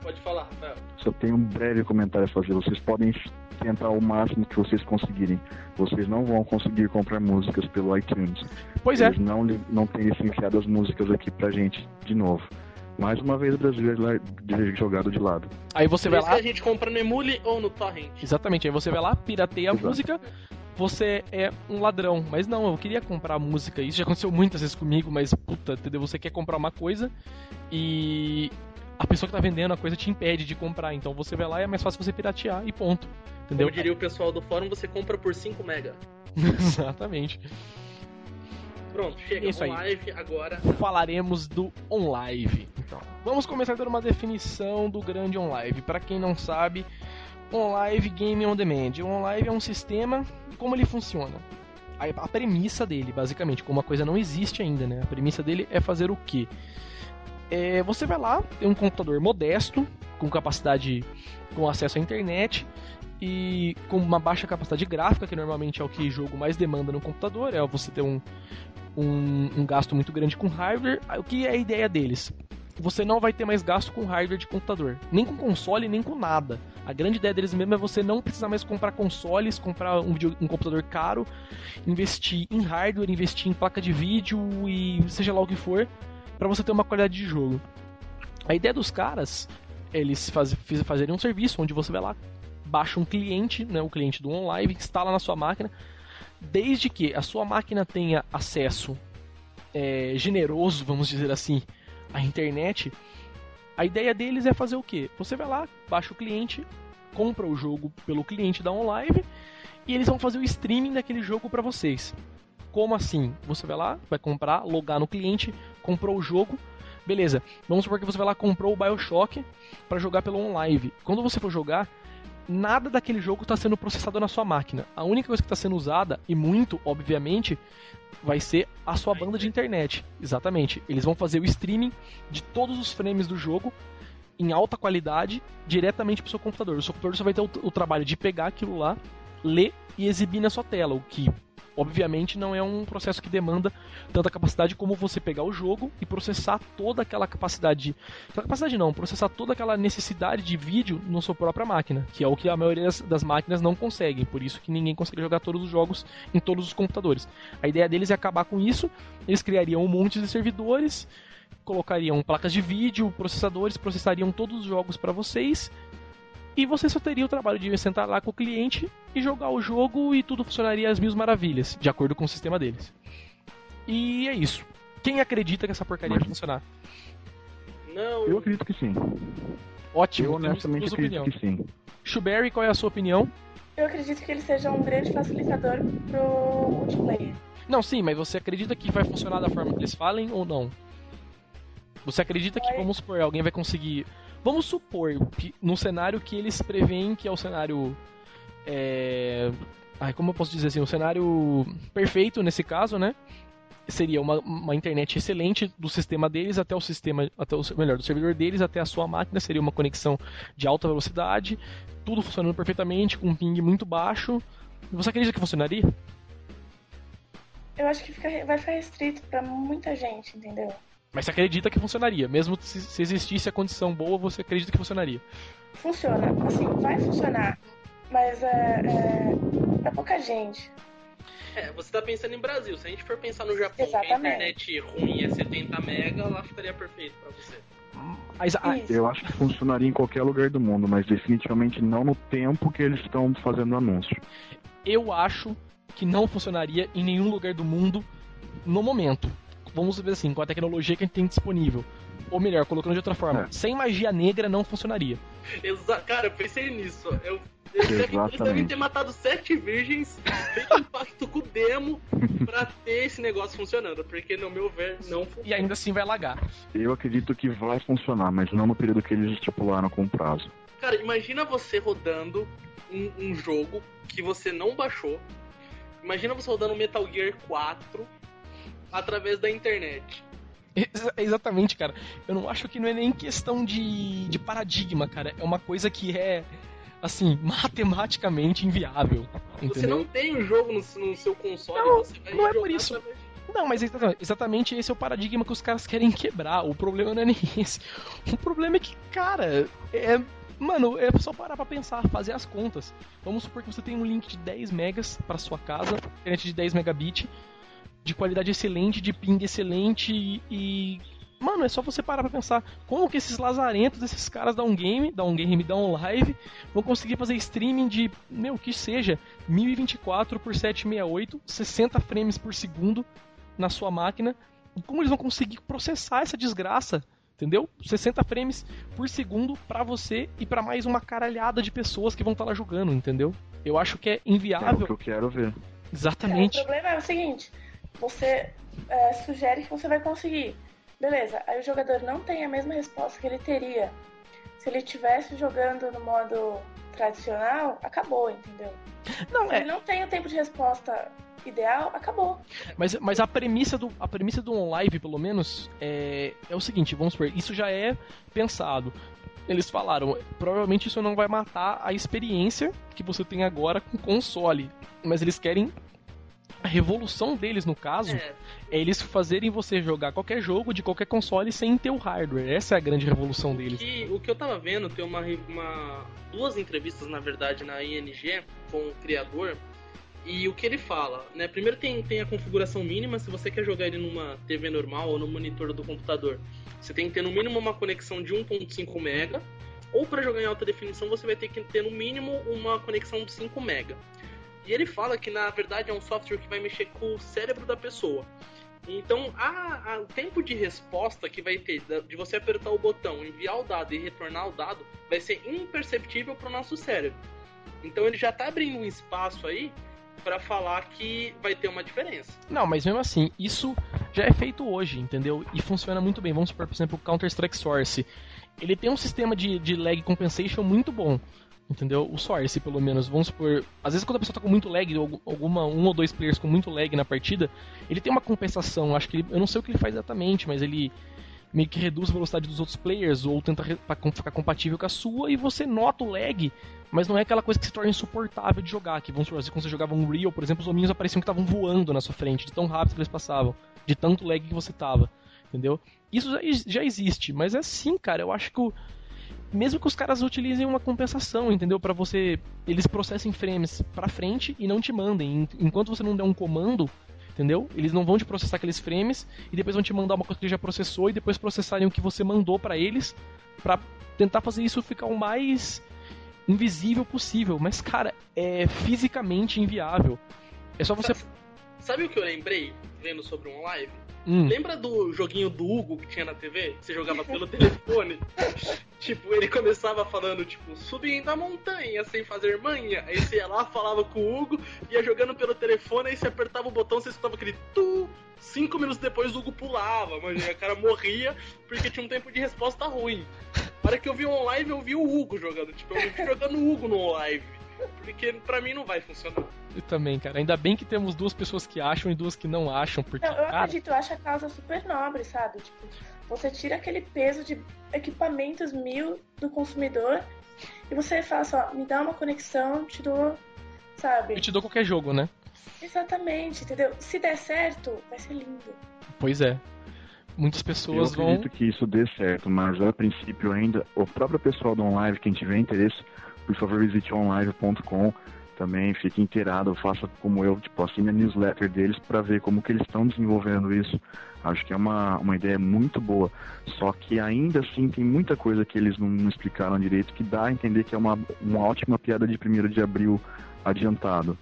Pode falar, Rafael. Só tenho um breve comentário a fazer. Vocês podem tentar o máximo que vocês conseguirem. Vocês não vão conseguir comprar músicas pelo iTunes. Pois é, Eles não, não têm licenciado as músicas aqui pra gente de novo. Mais uma vez o Brasil é jogado de lado. aí você vai lá, que a gente compra no Emule ou no Torrent. exatamente, aí você vai lá, pirateia a Exato. música, você é um ladrão. Mas não, eu queria comprar música, isso já aconteceu muitas vezes comigo, mas puta, entendeu? Você quer comprar uma coisa e a pessoa que tá vendendo a coisa te impede de comprar, então você vai lá e é mais fácil você piratear e ponto. Entendeu? Como diria o pessoal do fórum, você compra por 5 mega. Exatamente. Pronto, chega. Isso aí. on live agora. Falaremos do OnLive. Então, vamos começar dando uma definição do grande OnLive. Para quem não sabe, OnLive Game on Demand. O OnLive é um sistema e como ele funciona. A, a premissa dele, basicamente, como a coisa não existe ainda, né? A premissa dele é fazer o quê? É, você vai lá, tem um computador modesto, com capacidade, com acesso à internet e com uma baixa capacidade gráfica, que normalmente é o que jogo mais demanda no computador, é você ter um, um, um gasto muito grande com hardware. Aí, O que é a ideia deles? Você não vai ter mais gasto com hardware de computador, nem com console, nem com nada. A grande ideia deles mesmo é você não precisar mais comprar consoles, comprar um, um computador caro, investir em hardware, investir em placa de vídeo e seja lá o que for, para você ter uma qualidade de jogo. A ideia dos caras, eles faz, fazerem um serviço onde você vai lá, baixa um cliente, né, o cliente do OnLive, instala na sua máquina, desde que a sua máquina tenha acesso é, generoso, vamos dizer assim, à internet, a ideia deles é fazer o quê? Você vai lá, baixa o cliente, compra o jogo pelo cliente da OnLive e eles vão fazer o streaming daquele jogo para vocês. Como assim? Você vai lá, vai comprar, logar no cliente, comprou o jogo, beleza. Vamos supor que você vai lá comprou o BioShock para jogar pelo OnLive. Quando você for jogar, nada daquele jogo está sendo processado na sua máquina. A única coisa que está sendo usada, e muito, obviamente, vai ser a sua banda de internet. Exatamente. Eles vão fazer o streaming de todos os frames do jogo em alta qualidade diretamente para o seu computador. O seu computador só vai ter o, o trabalho de pegar aquilo lá, ler e exibir na sua tela, o que obviamente não é um processo que demanda tanta capacidade como você pegar o jogo e processar toda aquela capacidade, aquela capacidade não, processar toda aquela necessidade de vídeo na sua própria máquina, que é o que a maioria das, das máquinas não conseguem, por isso que ninguém consegue jogar todos os jogos em todos os computadores. A ideia deles é acabar com isso, eles criariam um monte de servidores, colocariam placas de vídeo, processadores, processariam todos os jogos para vocês e você só teria o trabalho de sentar lá com o cliente e jogar o jogo e tudo funcionaria às mil maravilhas, de acordo com o sistema deles. E é isso. Quem acredita que essa porcaria Mas- vai funcionar? Não, Eu acredito que sim. Ótimo, Eu honestamente acredito opiniões. que sim. Shuberry, qual é a sua opinião? Eu acredito que ele seja um grande facilitador pro multiplayer. Não, sim, mas você acredita que vai funcionar da forma que eles falem ou não? Você acredita que, Vai. vamos supor, alguém vai conseguir. Vamos supor que no cenário que eles preveem que é o cenário. É... Ai, como eu posso dizer assim? O cenário perfeito nesse caso, né? Seria uma, uma internet excelente do sistema deles até o sistema. Até o, melhor, do servidor deles até a sua máquina. Seria uma conexão de alta velocidade. Tudo funcionando perfeitamente, com um ping muito baixo. Você acredita que funcionaria? Eu acho que fica, vai ficar restrito pra muita gente, entendeu? Mas você acredita que funcionaria. Mesmo se, se existisse a condição boa, você acredita que funcionaria. Funciona, assim, vai funcionar, mas é, é pra pouca gente. É, você tá pensando em Brasil. Se a gente for pensar no Japão, que a Exatamente. internet ruim é 70 mega, lá ficaria perfeito pra você. Mas. Eu acho que funcionaria em qualquer lugar do mundo, mas definitivamente não no tempo que eles estão fazendo o anúncio. eu acho que não funcionaria em nenhum lugar do mundo no momento. Vamos ver assim, com a tecnologia que a gente tem disponível. Ou melhor, colocando de outra forma, É. sem magia negra não funcionaria. Exa cara, eu pensei nisso. Eu, eles, devem, eles devem ter matado sete virgens, feito um pacto com o demo pra ter esse negócio funcionando. Porque, no meu ver, não funciona. E ainda assim vai lagar. Eu acredito que vai funcionar, mas não no período que eles estipularam com prazo. Cara, imagina você rodando um, um jogo que você não baixou. Imagina você rodando Metal Gear 4 através da internet. Ex- Exatamente, cara. Eu não acho que não é nem questão de, de paradigma, cara. É uma coisa que é, assim, matematicamente inviável. Você Entendeu? não tem o jogo no, no seu console, Não, você vai não é por isso. através Não, mas exa- exatamente esse é o paradigma que os caras querem quebrar. O problema não é nem esse. O problema é que, cara, é. Mano, é só parar pra pensar, fazer as contas. Vamos supor que você tem um link de 10 megas pra sua casa, internet de 10 megabit, de qualidade excelente, de ping excelente e, e- Mano, é só você parar pra pensar como que esses lazarentos, esses caras da um game, da um game, da um live, vão conseguir fazer streaming de, meu, que seja, 1024 por 768, 60 frames por segundo na sua máquina. E como eles vão conseguir processar essa desgraça? Entendeu? 60 frames por segundo pra você e pra mais uma caralhada de pessoas que vão estar lá jogando, entendeu? Eu acho que é É o que inviável. eu quero ver. É, o Exatamente. problema é o seguinte: você é, sugere que você vai conseguir. Beleza, aí o jogador não tem a mesma resposta que ele teria se ele estivesse jogando no modo tradicional, acabou, entendeu? Não, Se ele é. não tem o tempo de resposta ideal, acabou. Mas, mas a premissa do a premissa do OnLive, pelo menos, é, é o seguinte, vamos supor, isso já é pensado. Eles falaram, provavelmente isso não vai matar a experiência que você tem agora com console. Mas eles querem. A revolução deles, no caso, É, é eles fazerem você jogar qualquer jogo de qualquer console sem ter o hardware. Essa é a grande revolução deles. o que eu tava vendo, tem uma, uma duas entrevistas, na verdade, na ING com o criador. E o que ele fala, né? Primeiro tem, tem a configuração mínima, se você quer jogar ele numa TV normal ou no monitor do computador. Você tem que ter no mínimo uma conexão de 1.5 mega, ou para jogar em alta definição você vai ter que ter no mínimo uma conexão de 5 mega. E ele fala que na verdade é um software que vai mexer com o cérebro da pessoa. Então, a, a- o tempo de resposta que vai ter de você apertar o botão, enviar o dado e retornar o dado vai ser imperceptível para o nosso cérebro. Então, ele já está abrindo um espaço aí para falar que vai ter uma diferença. Não, mas mesmo assim, isso já é feito hoje, entendeu? E funciona muito bem. Vamos supor, por exemplo, o Counter-Strike Source. Ele tem um sistema de, de lag compensation muito bom. Entendeu? O Source, pelo menos. Vamos supor. Às vezes, quando a pessoa tá com muito lag, alguma, um ou dois players com muito lag na partida, ele tem uma compensação. Acho que ele, eu não sei o que ele faz exatamente, mas ele meio que reduz a velocidade dos outros players ou tenta ficar compatível com a sua e você nota o lag, mas não é aquela coisa que se torna insuportável de jogar. Que vamos supor, quando você jogava um Real, por exemplo, os hominhos apareciam que estavam voando na sua frente, de tão rápido que eles passavam, de tanto lag que você tava, entendeu? Isso já, já existe, mas é assim, cara, eu acho que o, mesmo que os caras utilizem uma compensação, entendeu? Pra você. Eles processem frames pra frente e não te mandem. En- Enquanto você não der um comando, entendeu? Eles não vão te processar aqueles frames e depois vão te mandar uma coisa que já processou e depois processarem o que você mandou pra eles pra tentar fazer isso ficar o mais invisível possível. Mas, cara, é fisicamente inviável. É só você. Sabe o que eu lembrei vendo sobre um live? Hum, Lembra do joguinho do Hugo que tinha na TV? Você jogava pelo telefone? tipo, ele começava falando, tipo, subindo a montanha sem fazer manha. Aí você ia lá, falava com o Hugo, ia jogando pelo telefone, aí você apertava o botão, você escutava aquele tu. Cinco minutos depois o Hugo pulava. E o cara morria porque tinha um tempo de resposta ruim. Na hora que eu vi um live, eu vi o Hugo jogando. Tipo, eu vi jogando o Hugo no live. Porque pra mim não vai funcionar. Eu também, cara. Ainda bem que temos duas pessoas que acham e duas que não acham, porque, Não, eu cara. acredito, eu acho a causa super nobre, sabe? Tipo, você tira aquele peso de equipamentos mil do consumidor e você fala só, me dá uma conexão, te dou, sabe? Eu te dou qualquer jogo, né? Exatamente, entendeu? Se der certo, vai ser lindo. Pois é. Muitas Eu pessoas vão. acredito que isso dê certo, mas a princípio ainda, o próprio pessoal do OnLive, quem tiver interesse, por favor visite onlive.com, também fique inteirado, faça como eu, tipo, assine a newsletter deles para ver como que eles estão desenvolvendo isso. Acho que é uma, uma ideia muito boa, só que ainda assim tem muita coisa que eles não, não explicaram direito que dá a entender que é uma, uma ótima piada de 1 de abril adiantado.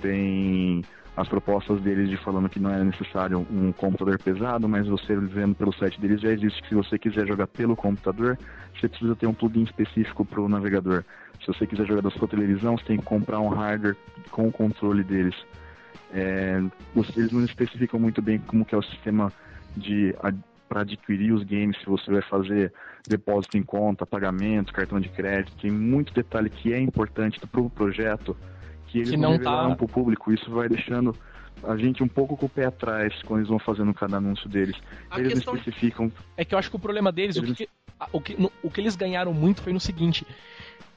Tem as propostas deles de falando que não é necessário um computador pesado, mas você vendo pelo site deles já existe que se você quiser jogar pelo computador, você precisa ter um plugin específico para o navegador. Se você quiser jogar da sua televisão, você tem que comprar um hardware com o controle deles. É, eles não especificam muito bem como que é o sistema de para adquirir os games, se você vai fazer depósito em conta, pagamento, cartão de crédito, tem muito detalhe que é importante para o projeto que eles Que não, não revelaram tá- para o público. Isso vai deixando a gente um pouco com o pé atrás quando eles vão fazendo cada anúncio deles. A eles não especificam É que eu acho que o problema deles, o Eles- que, a- o, que, no- o que eles ganharam muito foi no seguinte: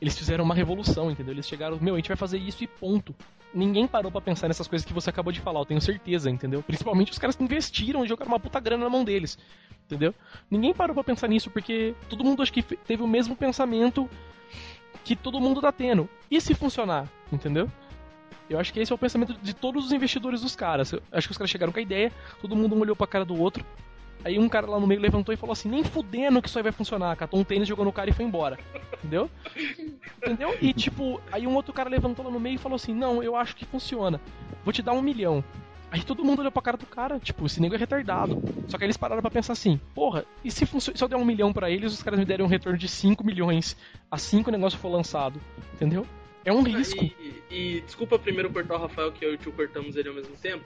eles fizeram uma revolução, entendeu? Eles chegaram, meu, a gente vai fazer isso e ponto. Ninguém parou pra pensar nessas coisas que você acabou de falar, eu tenho certeza, entendeu? Principalmente os caras que investiram e jogaram uma puta grana na mão deles, entendeu? Ninguém parou pra pensar nisso porque todo mundo acho que teve o mesmo pensamento que todo mundo tá tendo. E se funcionar, entendeu? Eu acho que esse é o pensamento de todos os investidores dos caras. Eu acho que os caras chegaram com a ideia, todo mundo um olhou pra cara do outro, Aí um cara lá no meio levantou e falou assim: nem fudendo que isso aí vai funcionar. Catou um tênis, jogou no cara e foi embora. Entendeu? Entendeu? E tipo, aí um outro cara levantou lá no meio e falou assim: não, eu acho que funciona. Vou te dar um milhão. Aí todo mundo olhou pra cara do cara, tipo, esse nego é retardado. Só que aí eles pararam pra pensar assim: porra, e se, se eu der um milhão pra eles, os caras me derem um retorno de 5 milhões assim que o negócio for lançado? Entendeu? É um risco. E, e desculpa primeiro cortar o Rafael, que eu e o tio cortamos ele ao mesmo tempo,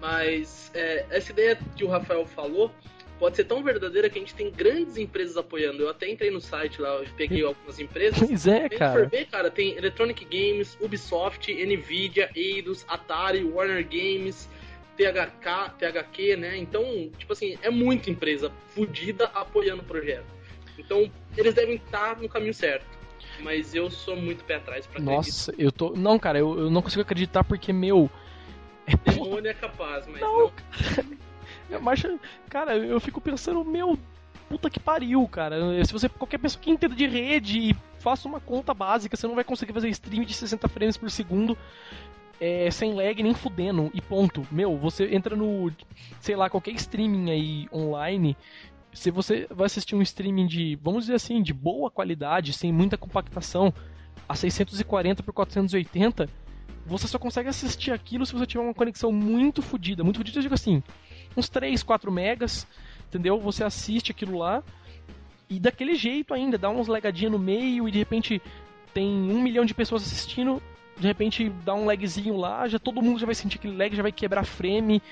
mas é, essa ideia que o Rafael falou pode ser tão verdadeira que a gente tem grandes empresas apoiando. Eu até entrei no site lá, peguei algumas empresas. Pois é, cara. ver, cara, tem Electronic Games, Ubisoft, Nvidia, Eidos, Atari, Warner Games, THK, THQ, né? Então, tipo assim, é muita empresa fodida apoiando o projeto. Então, eles devem estar no caminho certo. Mas eu sou muito pé atrás pra acreditar. Nossa, eu tô. Não, cara, eu, eu não consigo acreditar porque, meu. Demônio é capaz, mas Não, não. É marcha. Cara, eu fico pensando, meu, puta que pariu, cara. Se você. Qualquer pessoa que entenda de rede e faça uma conta básica, você não vai conseguir fazer stream de 60 frames por segundo. é, sem lag nem fudendo, e ponto. Meu, você entra no. Sei lá, qualquer streaming aí online. Se você vai assistir um streaming de, vamos dizer assim, de boa qualidade, sem muita compactação, a 640 por 480, você só consegue assistir aquilo se você tiver uma conexão muito fodida. Muito fodida, eu digo assim, uns 3, 4 megas, entendeu? Você assiste aquilo lá e daquele jeito ainda, dá uns legadinhos no meio e de repente tem um milhão de pessoas assistindo, de repente dá um lagzinho lá, já todo mundo já vai sentir aquele lag, já vai quebrar frame.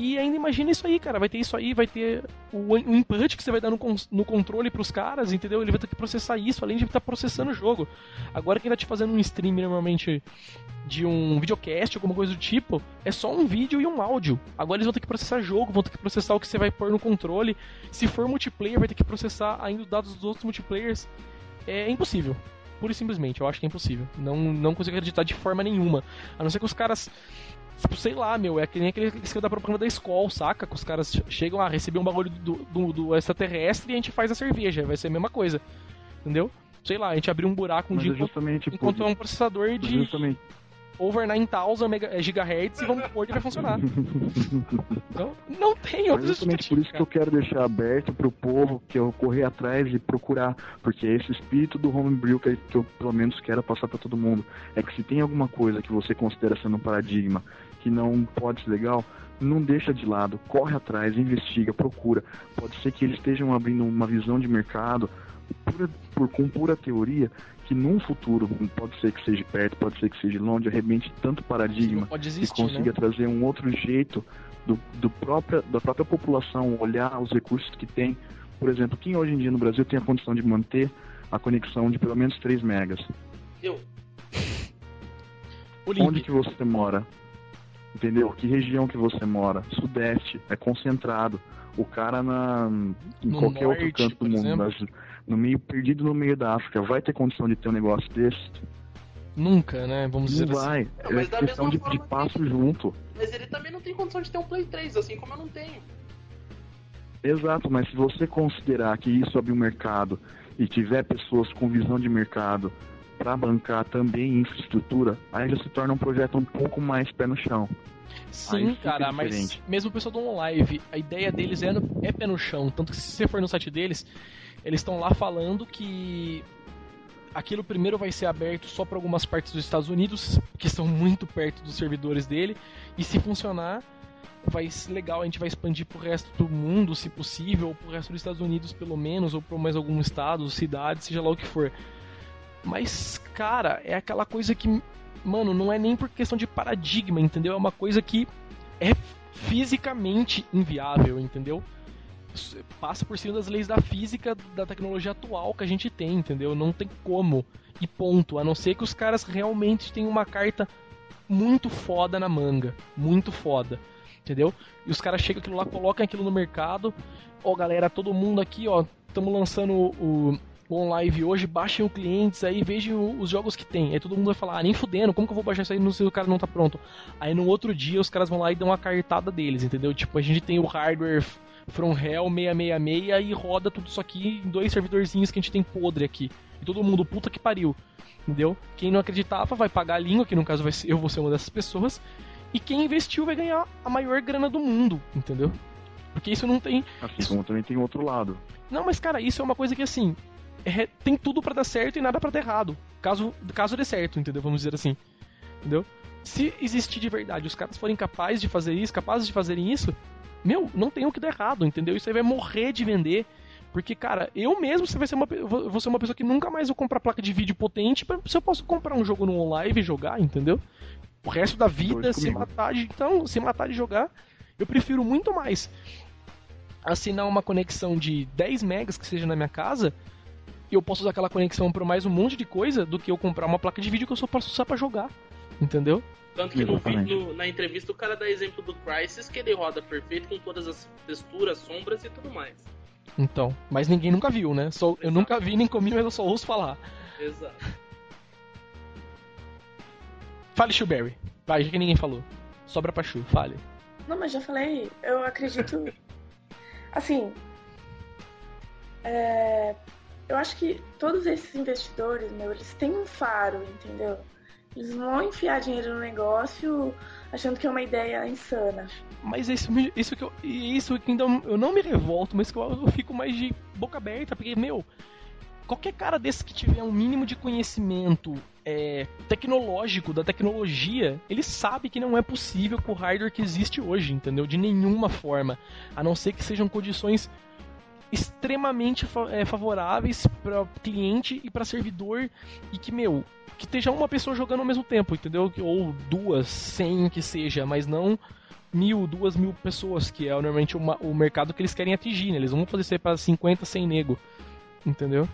E ainda imagina isso aí, cara. Vai ter isso aí, vai ter o, o input que você vai dar no, no controle pros caras, entendeu? Ele vai ter que processar isso, além de estar processando o jogo. Agora quem tá te fazendo um stream normalmente de um videocast, alguma coisa do tipo, é só um vídeo e um áudio. Agora eles vão ter que processar jogo, vão ter que processar o que você vai pôr no controle. Se for multiplayer, vai ter que processar ainda os dados dos outros multiplayers. É impossível. Pura e simplesmente, eu acho que é impossível. Não, não consigo acreditar de forma nenhuma. A não ser que os caras. Tipo, sei lá, meu, é que nem aquele esquema da propaganda da escola, saca? Que os caras che- chegam a receber um bagulho do, do, do extraterrestre e a gente faz a cerveja. Vai ser a mesma coisa. Entendeu? Sei lá, a gente abriu um buraco um Mas dia é justamente enquanto é um processador de justamente over 9000 mega- eh, gigahertz e vamos pôr e vai funcionar. Então, não tem Mas outra justamente por isso que eu quero deixar aberto pro povo que eu correr atrás e procurar, porque é esse espírito do homebrew que eu pelo menos quero passar para todo mundo. É que se tem alguma coisa que você considera sendo um paradigma que não pode ser legal, não deixa de lado, corre atrás, investiga, procura. Pode ser que eles estejam abrindo uma visão de mercado pura- por, com pura teoria que num futuro, pode ser que seja perto, pode ser que seja longe, arrebente tanto paradigma e existir, né? consiga trazer um outro jeito do, do própria, da própria população olhar os recursos que tem. Por exemplo, quem hoje em dia no Brasil tem a condição de manter a conexão de pelo menos 3 megas? Eu. Onde que você mora? Entendeu? Que região que você mora? Sudeste, é concentrado. O cara na, em No qualquer outro norte, canto por do mundo, mas no meio perdido no meio da África, vai ter condição de ter um negócio desse? nunca, né? Vamos dizer Não assim. vai. Não, É mas da questão mesma de, de que- passo junto. Mas ele também não tem condição de ter um Play 3, assim como eu não tenho. Exato, mas se você considerar que isso abre um mercado e tiver pessoas com visão de mercado para bancar também infraestrutura, aí já se torna um projeto um pouco mais pé no chão. Sim, cara, mas mesmo o pessoal do OnLive, a ideia deles é, no- é pé no chão. Tanto que se você for no site deles, eles estão lá falando que aquilo primeiro vai ser aberto só para algumas partes dos Estados Unidos, que estão muito perto dos servidores dele, e se funcionar, vai ser legal, a gente vai expandir pro resto do mundo, se possível, ou pro resto dos Estados Unidos pelo menos, ou para mais algum estado, cidade, seja lá o que for. Mas, cara, é aquela coisa que, mano, não é nem por questão de paradigma, entendeu? É uma coisa que é fisicamente inviável, entendeu? passa por cima das leis da física da tecnologia atual que a gente tem, entendeu? Não tem como. E ponto. A não ser que os caras realmente tenham uma carta muito foda na manga. Muito foda. Entendeu? E os caras chegam aquilo lá, colocam aquilo no mercado. Ó, galera, todo mundo aqui, ó, estamos lançando o, o live hoje, baixem o clientes aí, vejam os jogos que tem. Aí todo mundo vai falar, ah, nem fudendo, como que eu vou baixar isso aí se o cara não tá pronto? Aí no outro dia os caras vão lá e dão uma cartada deles, entendeu? Tipo, a gente tem o hardware From Hell 666 e roda tudo isso aqui em dois servidorzinhos que a gente tem podre aqui. E todo mundo, puta que pariu. Entendeu? Quem não acreditava vai pagar a língua, que no caso vai ser, eu vou ser uma dessas pessoas. E quem investiu vai ganhar a maior grana do mundo, entendeu? Porque isso não tem. Assim isso... como também tem outro lado. Não, mas cara, isso é uma coisa que assim. É, tem tudo para dar certo e nada para dar errado. Caso, caso dê certo, entendeu? Vamos dizer assim. Entendeu? Se existir de verdade, os caras forem capazes de fazer isso, capazes de fazerem isso, meu, não tem o que dar errado, entendeu? Isso aí vai morrer de vender. Porque, cara, eu mesmo você vai ser uma, vou ser uma pessoa que nunca mais vou comprar placa de vídeo potente se eu posso comprar um jogo no live e jogar, entendeu? O resto da vida, se matar de, então, se matar de jogar, eu prefiro muito mais assinar uma conexão de 10 megas que seja na minha casa e eu posso usar aquela conexão para mais um monte de coisa do que eu comprar uma placa de vídeo que eu só posso usar para jogar, entendeu? Tanto que no vídeo, na entrevista, o cara dá exemplo do Crysis, que ele roda perfeito com todas as texturas, sombras e tudo mais. Então, mas ninguém nunca viu, né? Só, eu nunca vi nem comi, mas eu só ouço falar. Exato. Fale, Shuberry. Vai, já que ninguém falou. Sobra pra Shu, fale. Não, mas já falei. Eu acredito. assim. É... Eu acho que todos esses investidores, meu, eles têm um faro, entendeu? Eles vão enfiar dinheiro no negócio achando que é uma ideia insana. Mas isso, isso que eu, isso que ainda eu não me revolto, mas que eu, eu fico mais de boca aberta, porque, meu, qualquer cara desse que tiver um mínimo de conhecimento é, tecnológico da tecnologia, ele sabe que não é possível com o hardware que existe hoje, entendeu? De nenhuma forma. A não ser que sejam condições extremamente é, favoráveis para cliente e para servidor e que, meu, que esteja uma pessoa jogando ao mesmo tempo, entendeu? Ou duas, cem que seja, mas não mil, duas mil pessoas, que é normalmente uma, o mercado que eles querem atingir, né? Eles vão fazer isso para 50, 100 nego, entendeu?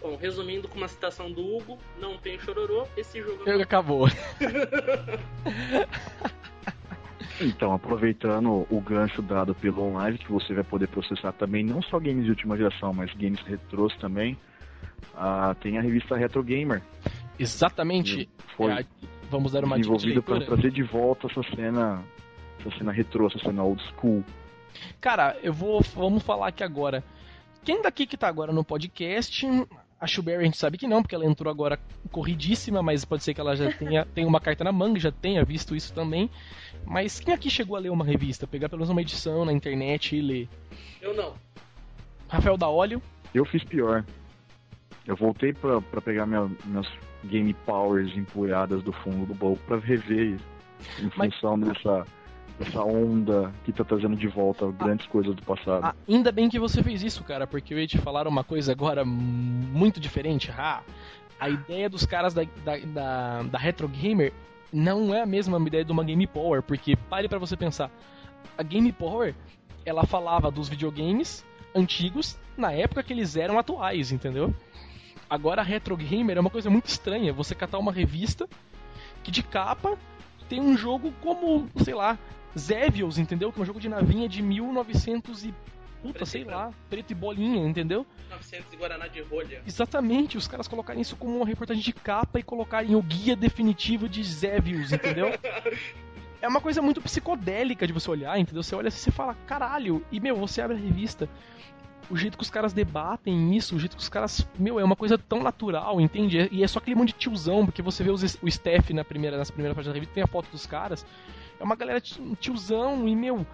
Bom, resumindo com uma citação do Hugo, não tem chororô, esse jogo... Acabou. Então, aproveitando o gancho dado pelo online, que você vai poder processar também não só games de última geração, mas games retrôs também, uh, tem a revista Retro Gamer. Exatamente. Foi é, vamos dar uma desenvolvida para trazer de volta essa cena, essa cena retrô, essa cena old school. Cara, eu vou, vamos falar aqui agora. Quem daqui que tá agora no podcast a Shuberry a gente sabe que não, porque ela entrou agora corridíssima, mas pode ser que ela já tenha, tenha uma carta na manga, já tenha visto isso também. Mas quem aqui chegou a ler uma revista? Pegar pelo menos uma edição na internet e ler? Eu não. Rafael da Óleo? Eu fiz pior. Eu voltei pra, pra pegar minha, minhas Game Powers empoeiradas do fundo do baú pra rever em mas... função dessa essa onda que tá trazendo de volta grandes ah, coisas do passado. Ah, ainda bem que você fez isso, cara, porque eu ia te falar uma coisa agora muito diferente. Ah, a ideia dos caras da, da, da, da Retro Gamer não é a mesma ideia de uma Game Power, porque pare para você pensar. A Game Power, ela falava dos videogames antigos na época que eles eram atuais, entendeu? Agora a Retro Gamer é uma coisa muito estranha, você catar uma revista que de capa tem um jogo como, sei lá, Zevios, entendeu? Que é um jogo de navinha de 1900 e puta, preto sei lá, preto e bolinha, entendeu? 900 e Guaraná de rolha. Exatamente, os caras colocarem isso como uma reportagem de capa e colocarem o guia definitivo de Zevios, entendeu? é uma coisa muito psicodélica de você olhar, entendeu? Você olha assim e fala, caralho, e meu, você abre a revista, o jeito que os caras debatem isso, o jeito que os caras. Meu, é uma coisa tão natural, entende? E é só aquele monte de tiozão, porque você vê os, o Steph na primeira, nas primeiras páginas da revista, tem a foto dos caras. É uma galera tiozão e, meu,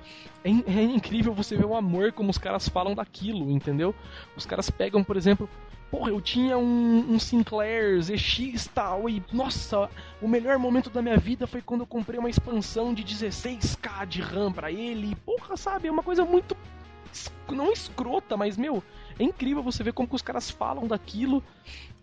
é, é, incrível você ver o amor como os caras falam daquilo, entendeu? Os caras pegam, por exemplo, porra, eu tinha um, um Sinclair ZX tal, e nossa, o melhor momento da minha vida foi quando eu comprei uma expansão de 16k de RAM para ele. Porra, sabe, é uma coisa muito não escrota, mas meu, é incrível você ver como que os caras falam daquilo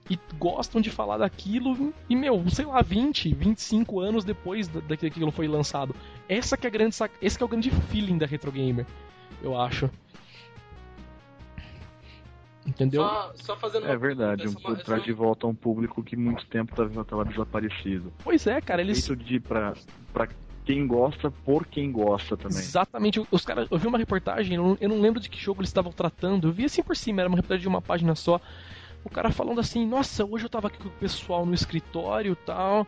e gostam de falar daquilo e, meu, sei lá, 20, 25 anos depois daquilo foi lançado. Essa que é a grande sac... Esse que é o grande feeling da Retro Gamer, eu acho. Entendeu? Só, só fazendo É verdade, um, essa- traz de volta um público que muito tempo tava, tava desaparecido. Pois é, cara, eles. Feito de pra, pra quem gosta, por quem gosta também. Exatamente, os caras. Eu vi uma reportagem, eu não, eu não lembro de que jogo eles estavam tratando. Eu vi assim por cima, era uma reportagem de uma página só. O cara falando assim, nossa, hoje eu tava aqui com o pessoal no escritório e tal.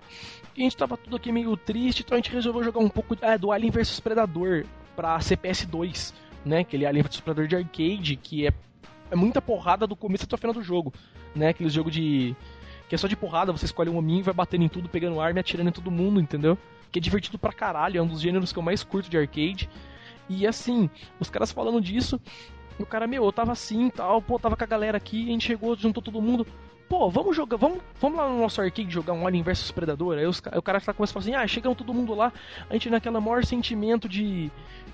E a gente tava tudo aqui meio triste, então a gente resolveu jogar um pouco é, do Alien vs Predador pra CPS 2, né? Aquele Alien vs Predador de arcade, que é, é muita porrada do começo até o final do jogo, né? Aquele jogo de. que é só de porrada, você escolhe um hominho vai batendo em tudo, pegando arma e atirando em todo mundo, entendeu? Que é divertido pra caralho, é um dos gêneros que eu mais curto de arcade. E assim, os caras falando disso, o cara, meu, eu tava assim tal, pô, tava com a galera aqui, a gente chegou, juntou todo mundo. Pô, vamos jogar, vamos, vamos lá no nosso arcade jogar um Alien vs Predador. Aí os, ca- o cara tá começa a falar assim: ah, chegamos todo mundo lá, a gente naquela maior sentimento de,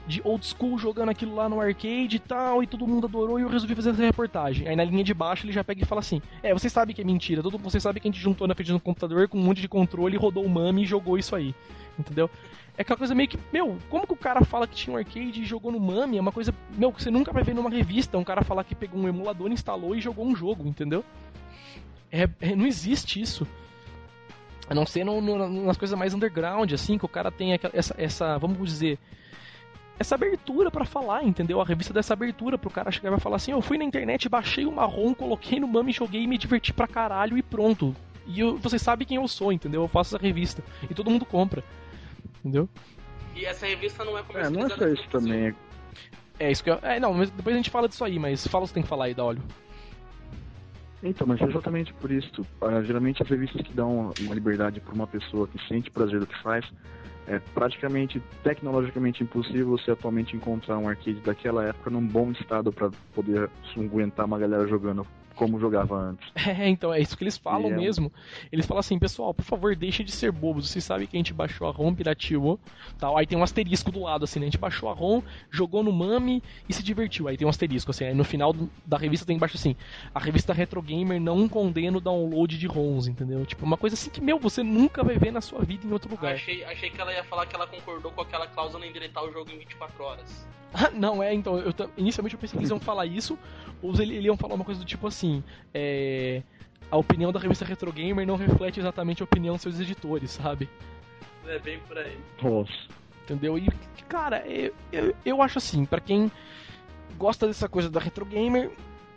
de old school jogando aquilo lá no arcade e tal, e todo mundo adorou e eu resolvi fazer essa reportagem. Aí na linha de baixo ele já pega e fala assim: é, vocês sabem que é mentira, todo, vocês sabem que a gente juntou na frente do computador com um monte de controle, rodou o MAME e jogou isso aí, entendeu? É aquela coisa meio que, meu, como que o cara fala que tinha um arcade e jogou no MAME? É uma coisa, meu, que você nunca vai ver numa revista. Um cara falar que pegou um emulador, instalou e jogou um jogo, entendeu? É, é- não existe isso. A não ser no- no- nas coisas mais underground, assim, que o cara tem essa, essa vamos dizer, essa abertura pra falar, entendeu? A revista dessa abertura pro cara chegar e vai falar assim: eu fui na internet, baixei o marrom, coloquei no MAME, joguei e me diverti pra caralho e pronto. E eu, você sabe quem eu sou, entendeu? Eu faço essa revista. E todo mundo compra. Entendeu? E essa revista não é É, comercializada. não é só isso também. É isso que eu. É, não, mas depois a gente fala disso aí, mas fala o que você tem que falar aí, da óleo. Então, mas é exatamente por isso. Ah, geralmente as revistas que dão uma liberdade para uma pessoa que sente prazer do que faz, é praticamente tecnologicamente impossível você atualmente encontrar um arcade daquela época num bom estado para poder aguentar uma galera jogando como jogava antes. É, então, é isso que eles falam é mesmo. Eles falam assim, pessoal, por favor, deixem de ser bobos. Vocês sabem que a gente baixou a ROM, pirateou, tal. Aí tem um asterisco do lado, assim, né? A gente baixou a ROM, jogou no MAME e se divertiu. Aí tem um asterisco, assim. Aí no final da revista tem embaixo assim, a revista Retro Gamer não condena o download de ROMs, entendeu? Tipo, uma coisa assim que, meu, você nunca vai ver na sua vida em outro lugar. Achei, achei que ela ia falar que ela concordou com aquela cláusula em deletar o jogo em 24 horas. Não, é, então, eu, inicialmente eu pensei que eles iam falar isso, ou eles eles iam falar uma coisa do tipo assim, é, a opinião da revista Retro Gamer não reflete exatamente a opinião dos seus editores, sabe? É bem por aí. Nossa. Entendeu? E, cara, eu, eu, eu acho assim, pra quem gosta dessa coisa da Retro Gamer,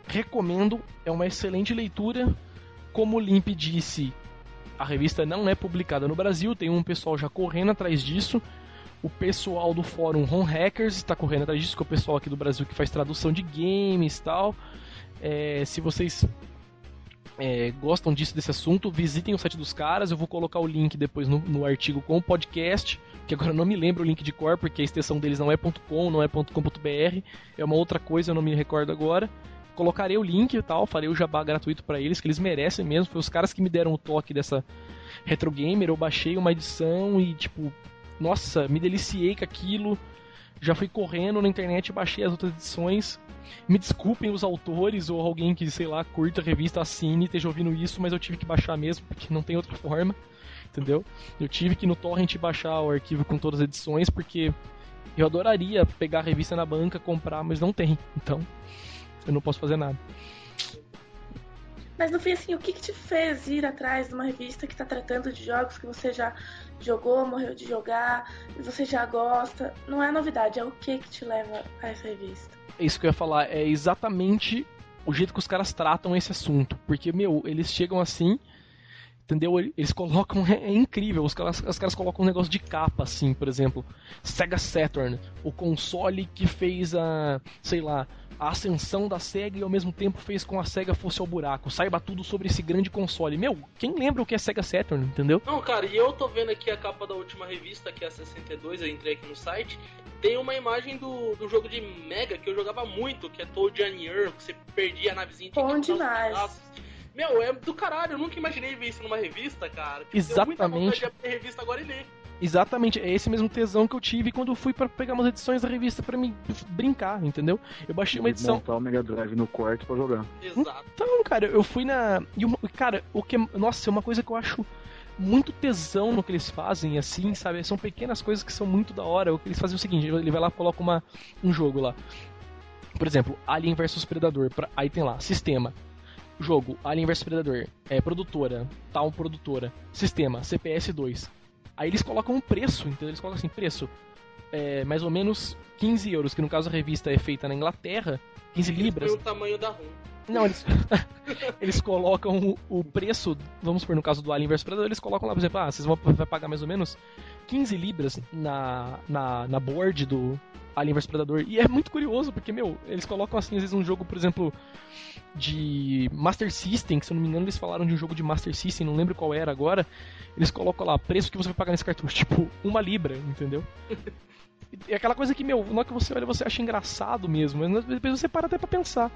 recomendo, é uma excelente leitura. Como o Limp disse, a revista não é publicada no Brasil, tem um pessoal já correndo atrás disso. O pessoal do fórum Home Hackers está correndo atrás disso, que é o pessoal aqui do Brasil que faz tradução de games e tal. É, se vocês é, gostam disso, desse assunto, visitem o site dos caras. Eu vou colocar o link depois no, no artigo com o podcast, que agora eu não me lembro o link de cor, porque a extensão deles não é .com, não é .com.br, é uma outra coisa, eu não me recordo agora. Colocarei o link e tal, farei o jabá gratuito para eles, que eles merecem mesmo. Foi os caras que me deram o toque dessa Retro Gamer. Eu baixei uma edição e, tipo, nossa, me deliciei com aquilo. Já fui correndo na internet, baixei as outras edições. Me desculpem os autores ou alguém que, sei lá, curta a revista, assine, esteja ouvindo isso, mas eu tive que baixar mesmo, porque não tem outra forma, entendeu? Eu tive que no torrent baixar o arquivo com todas as edições, porque eu adoraria pegar a revista na banca, comprar, mas não tem, então eu não posso fazer nada. Mas no fim, assim, o que, que te fez ir atrás de uma revista que tá tratando de jogos que você já jogou, morreu de jogar, você já gosta? Não é novidade, é o que que te leva a essa revista? É isso que eu ia falar, é exatamente o jeito que os caras tratam esse assunto. Porque, meu, eles chegam assim, entendeu? Eles colocam. É, é incrível, os caras, os caras colocam um negócio de capa, assim, por exemplo. Sega Saturn, o console que fez a. sei lá. A ascensão da SEGA e ao mesmo tempo fez com a SEGA fosse ao buraco. Saiba tudo sobre esse grande console. Meu, quem lembra o que é Sega Saturn, entendeu? Não, cara, e eu tô vendo aqui a capa da última revista, que é a 62, eu entrei aqui no site. Tem uma imagem do, do jogo de Mega que eu jogava muito, que é Toad Earl, que você perdia a navezinha tinha Bom os demais. pedaços. Meu, é do caralho, eu nunca imaginei ver isso numa revista, cara. Tipo, deu muita Exatamente. vontade de abrir a revista agora e ler. Exatamente, é esse mesmo tesão que eu tive quando eu fui para pegar umas edições da revista para me brincar, entendeu? Eu baixei uma edição. Montar o Mega Drive no quarto pra jogar. Exato. Então, cara, eu fui na. E. Cara, o que. Nossa, é uma coisa que eu acho muito tesão no que eles fazem, assim, sabe? São pequenas coisas que são muito da hora. O que eles fazem é o seguinte: ele vai lá e coloca uma, um jogo lá. Por exemplo, Alien vs Predador. Pra... Aí tem lá, sistema. Jogo, Alien vs Predador. É produtora, tal produtora. Sistema, CPS 2 Aí eles colocam um preço, então eles colocam assim, preço é, mais ou menos 15 euros, que no caso a revista é feita na Inglaterra, 15 libras. Foi o tamanho da ROM. Não, eles, eles colocam o, preço, vamos supor, no caso do Alien vs Predador, eles colocam lá, por exemplo, ah, vocês vão vai pagar mais ou menos 15 libras na, na, na board do Alien vs Predador. E é muito curioso, porque, meu, eles colocam assim, às vezes, um jogo, por exemplo, de Master System, que se eu não me engano eles falaram de um jogo de Master System, não lembro qual era agora. Eles colocam lá, preço que você vai pagar nesse cartucho, tipo, uma libra, entendeu? É aquela coisa que, meu, na hora que você olha, você acha engraçado mesmo, mas depois você para até pra pensar.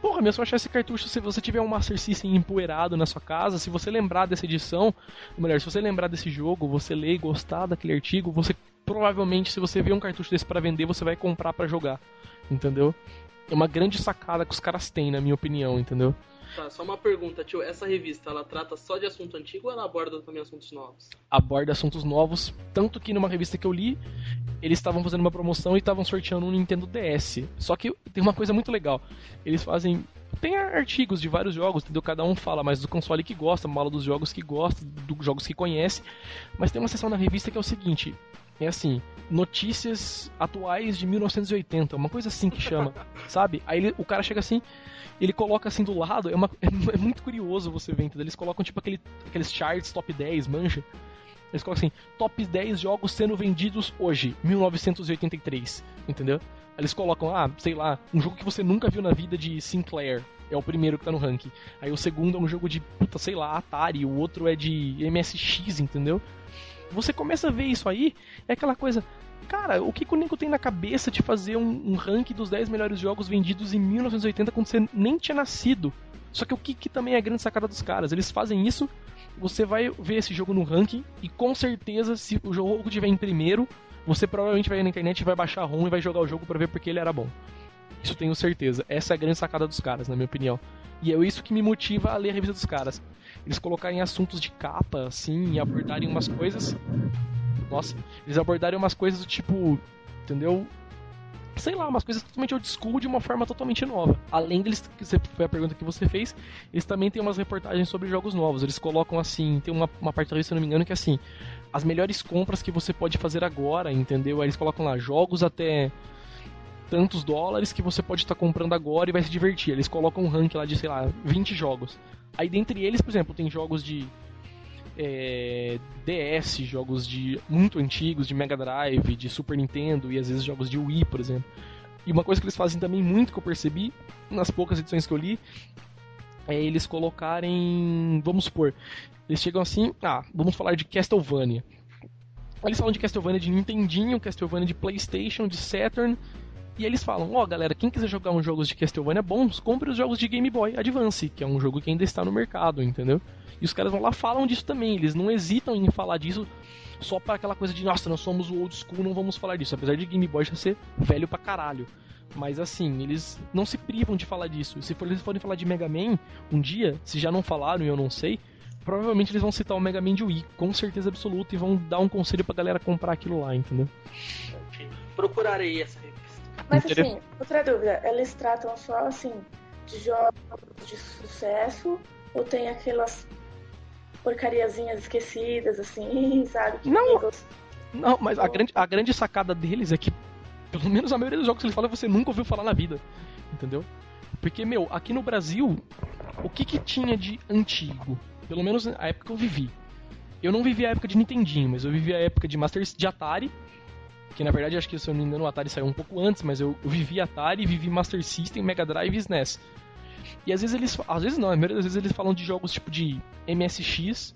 Porra, meu, se eu achar esse cartucho, se você tiver um Master System empoeirado na sua casa, se você lembrar dessa edição, ou melhor, se você lembrar desse jogo, você ler e gostar daquele artigo, você provavelmente, se você ver um cartucho desse para vender, você vai comprar para jogar, entendeu? É uma grande sacada que os caras têm, na minha opinião, entendeu? Tá, só uma pergunta, tio. Essa revista, ela trata só de assunto antigo ou ela aborda também assuntos novos? Aborda assuntos novos, tanto que numa revista que eu li, eles estavam fazendo uma promoção e estavam sorteando um Nintendo DS. Só que tem uma coisa muito legal. Eles fazem tem artigos de vários jogos, entendeu? Cada um fala mais do console que gosta, fala dos jogos que gosta, dos jogos que conhece. Mas tem uma seção na revista que é o seguinte: é assim, notícias atuais de 1980, uma coisa assim que chama, sabe? Aí ele, o cara chega assim, ele coloca assim do lado, é, uma, é, é muito curioso você ver, entendeu? Eles colocam tipo aquele, aqueles charts top 10, manja? Eles colocam assim, top 10 jogos sendo vendidos hoje, 1983, entendeu? Eles colocam, ah, sei lá, um jogo que você nunca viu na vida de Sinclair, é o primeiro que tá no ranking. Aí o segundo é um jogo de, puta, sei lá, Atari, o outro é de MSX, entendeu? Você começa a ver isso aí, é aquela coisa, cara, o que, que o Nico tem na cabeça de fazer um, um ranking dos 10 melhores jogos vendidos em 1980 quando você nem tinha nascido? Só que o que, que também é a grande sacada dos caras? Eles fazem isso, você vai ver esse jogo no ranking, e com certeza, se o jogo estiver em primeiro, você provavelmente vai na internet, vai baixar ROM e vai jogar o jogo para ver porque ele era bom. Isso tenho certeza. Essa é a grande sacada dos caras, na minha opinião. E é isso que me motiva a ler a revista dos caras. Eles colocarem assuntos de capa, assim, e abordarem umas coisas. Nossa, eles abordarem umas coisas do tipo. Entendeu? sei lá, umas coisas totalmente old school de uma forma totalmente nova. Além deles, que foi a pergunta que você fez, eles também têm umas reportagens sobre jogos novos. Eles colocam assim, tem uma, uma parte da se eu não me engano, que é assim, as melhores compras que você pode fazer agora, entendeu? Aí eles colocam lá jogos até tantos dólares que você pode estar comprando agora e vai se divertir. Eles colocam um ranking lá de, sei lá, 20 jogos. Aí dentre eles, por exemplo, tem jogos de é, DS, jogos de muito antigos, de Mega Drive, de Super Nintendo e às vezes jogos de Wii, por exemplo. E uma coisa que eles fazem também muito que eu percebi nas poucas edições que eu li é eles colocarem, vamos supor, eles chegam assim, ah, vamos falar de Castlevania. Eles falam de Castlevania de Nintendinho, Castlevania de PlayStation, de Saturn, e eles falam: Ó, oh, galera, quem quiser jogar uns jogos de Castlevania bons, compre os jogos de Game Boy Advance, que é um jogo que ainda está no mercado, entendeu? E os caras vão lá falam disso também, eles não hesitam em falar disso só para aquela coisa de, nossa, nós somos o old school, não vamos falar disso. Apesar de Game Boy já ser velho pra caralho. Mas assim, eles não se privam de falar disso. Se eles forem falar de Mega Man um dia, se já não falaram e eu não sei, provavelmente eles vão citar o Mega Man de Wii, com certeza absoluta, e vão dar um conselho pra galera comprar aquilo lá, entendeu? Procurarei essa. Mas assim, outra dúvida, eles tratam só assim de jogos de sucesso ou tem aquelas porcariazinhas esquecidas, assim, sabe? Que não, não, mas a grande, a grande sacada deles é que, pelo menos a maioria dos jogos que eles falam, você nunca ouviu falar na vida. Entendeu? Porque, meu, aqui no Brasil, o que que tinha de antigo? Pelo menos a época que eu vivi. Eu não vivi a época de Nintendinho, mas eu vivi a época de Master de Atari. Que na verdade acho que se eu não me engano o Atari saiu um pouco antes, mas eu, vivi Atari, vivi Master System, Mega Drive e SNES. E às vezes eles. Às vezes não, a maioria das vezes eles falam de jogos tipo de MSX,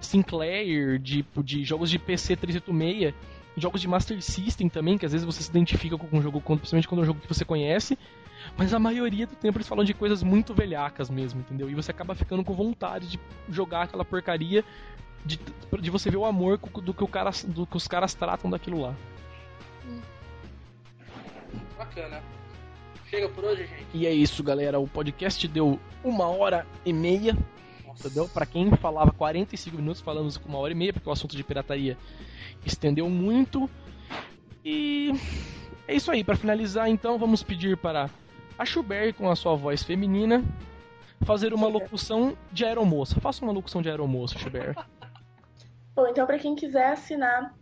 Sinclair, de, de jogos de PC 386, jogos de Master System também, que às vezes você se identifica com um jogo, principalmente quando é um jogo que você conhece. Mas a maioria do tempo eles falam de coisas muito velhacas mesmo, entendeu? E você acaba ficando com vontade de jogar aquela porcaria de, de você ver o amor do que, o cara, do que os caras tratam daquilo lá. Bacana. Chega por hoje, gente. E é isso, galera. O podcast deu uma hora e meia. Entendeu? Pra quem falava 45 minutos, falamos com uma hora e meia, porque o assunto de pirataria estendeu muito. E é isso aí. Para finalizar, então, vamos pedir para a Schubert, com a sua voz feminina, fazer uma locução de aeromoça. Faça uma locução de aeromoça, Schubert. Bom, então, para quem quiser assinar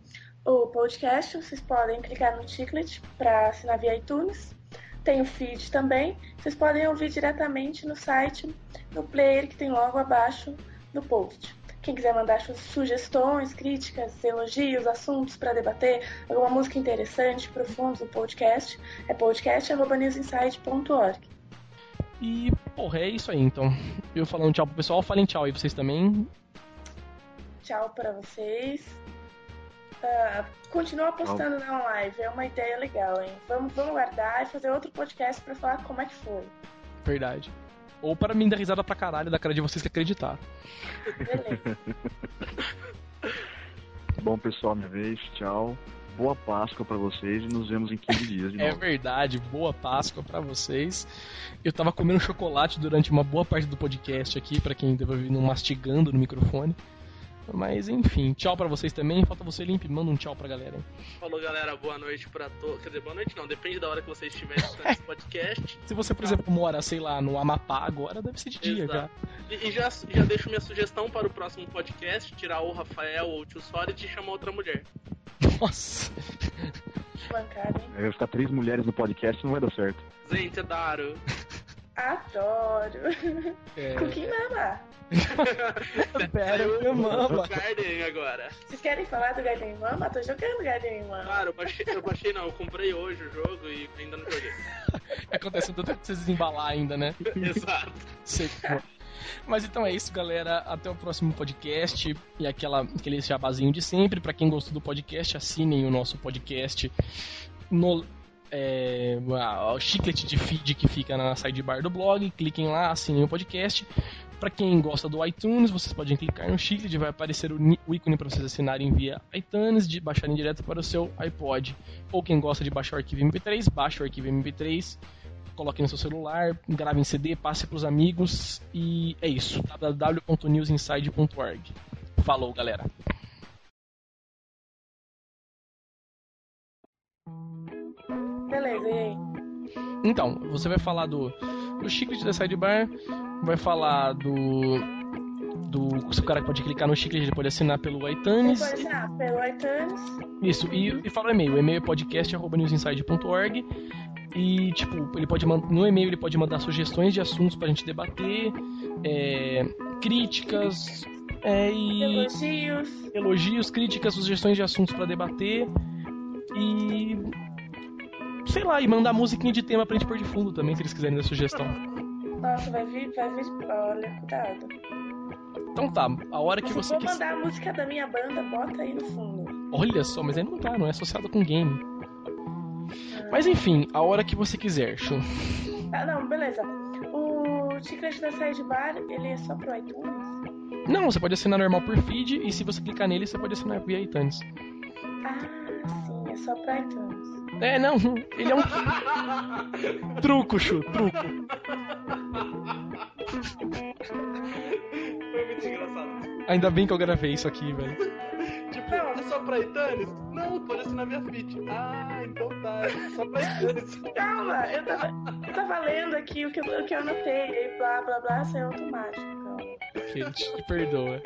o podcast, vocês podem clicar no ticket para assinar via iTunes. Tem o feed também. Vocês podem ouvir diretamente no site, no player que tem logo abaixo do post. Quem quiser mandar sugestões, críticas, elogios, assuntos para debater, alguma música interessante, profunda do podcast, é podcast.newsinside.org. E, porra, é isso aí então. Eu falando tchau pro pessoal, falem tchau aí vocês também. Tchau para vocês. Uh, continua apostando na live, é uma ideia legal, hein? Vamos, vamos guardar e fazer outro podcast para falar como é que foi. Verdade. Ou para mim dar risada pra caralho da cara de vocês que acreditar. Beleza. Bom, pessoal, minha vez, tchau. Boa Páscoa para vocês e nos vemos em 15 dias de É novo. verdade, boa Páscoa para vocês. Eu tava comendo chocolate durante uma boa parte do podcast aqui, para quem deve ouvir não mastigando no microfone. Mas enfim, tchau pra vocês também. Falta você, Limp, manda um tchau pra galera. hein? Falou, galera. Boa noite pra todos. Quer dizer, boa noite não. Depende da hora que vocês estiverem escutando esse podcast. Se você, por exemplo, mora, sei lá, no Amapá agora, deve ser de dia já. Exato. E, e já, já deixo minha sugestão para o próximo podcast: tirar o Rafael ou o Tio Sora e chamar outra mulher. Nossa. Bancada, hein? Vai ficar três mulheres no podcast não vai dar certo. Gente, é Daro. Adoro. É... Com quem mama? Pera, mama. o Garden agora. Vocês querem falar do Garden Mama? Tô jogando Garden Mama. Claro, eu baixei, eu baixei não, eu comprei hoje o jogo e ainda não joguei. Acontece tanto que você desembalar ainda, né? Exato. Sei que foi. Mas então é isso, galera. Até o próximo podcast. E aquela, aquele jabazinho de sempre. Pra quem gostou do podcast, assinem o nosso podcast no é, a- o chiclete de feed que fica na sidebar do blog. Cliquem lá, assinem o podcast. Pra quem gosta do iTunes, vocês podem clicar no chiclete, vai aparecer o, ícone para vocês assinarem via iTunes, de baixarem direto para o seu iPod. Ou quem gosta de baixar o arquivo MP3, baixa o arquivo MP3, coloque no seu celular, grave em CD, passe pros amigos e é isso. www.newsinside.org. Falou, galera. Beleza, e aí? Então, você vai falar do, do chiclete da sidebar, vai falar do. do. Se o cara pode clicar no chiclete, ele pode assinar pelo iTunes. pode assinar pelo iTunes. Isso, e, e fala o e-mail. O e-mail é podcast.newsinside.org. E, tipo, ele pode no e-mail ele pode mandar sugestões de assuntos pra gente debater, é, críticas é, e Elogios. elogios, críticas, sugestões de assuntos pra debater e sei lá, e mandar musiquinha de tema pra gente pôr de fundo também, se eles quiserem dar sugestão. Nossa, vai vir, vai vir. Olha, cuidado. Então tá, a hora que Se você quiser. mandar a música da minha banda, bota aí no fundo. Olha só, mas aí não tá, não é associado com game. Mas enfim, a hora que você quiser, Chu. Ah, não, beleza. O chiclete da Sidebar, ele é só pro iTunes? Não, você pode assinar normal por feed e se você clicar nele, você pode assinar via iTunes. Ah, só pro iTunes. É, não, ele é um truco, Chu, truco. Foi muito engraçado. Ainda bem que eu gravei isso aqui, velho. Tipo, é só pra iTunes? Não, pode assinar minha feed. Ah, então tá, é só pra iTunes. Calma, eu tava, eu tava lendo aqui o que, eu- o que eu anotei, e blá blá blá, saiu automático. Calma. Ok, te perdoa.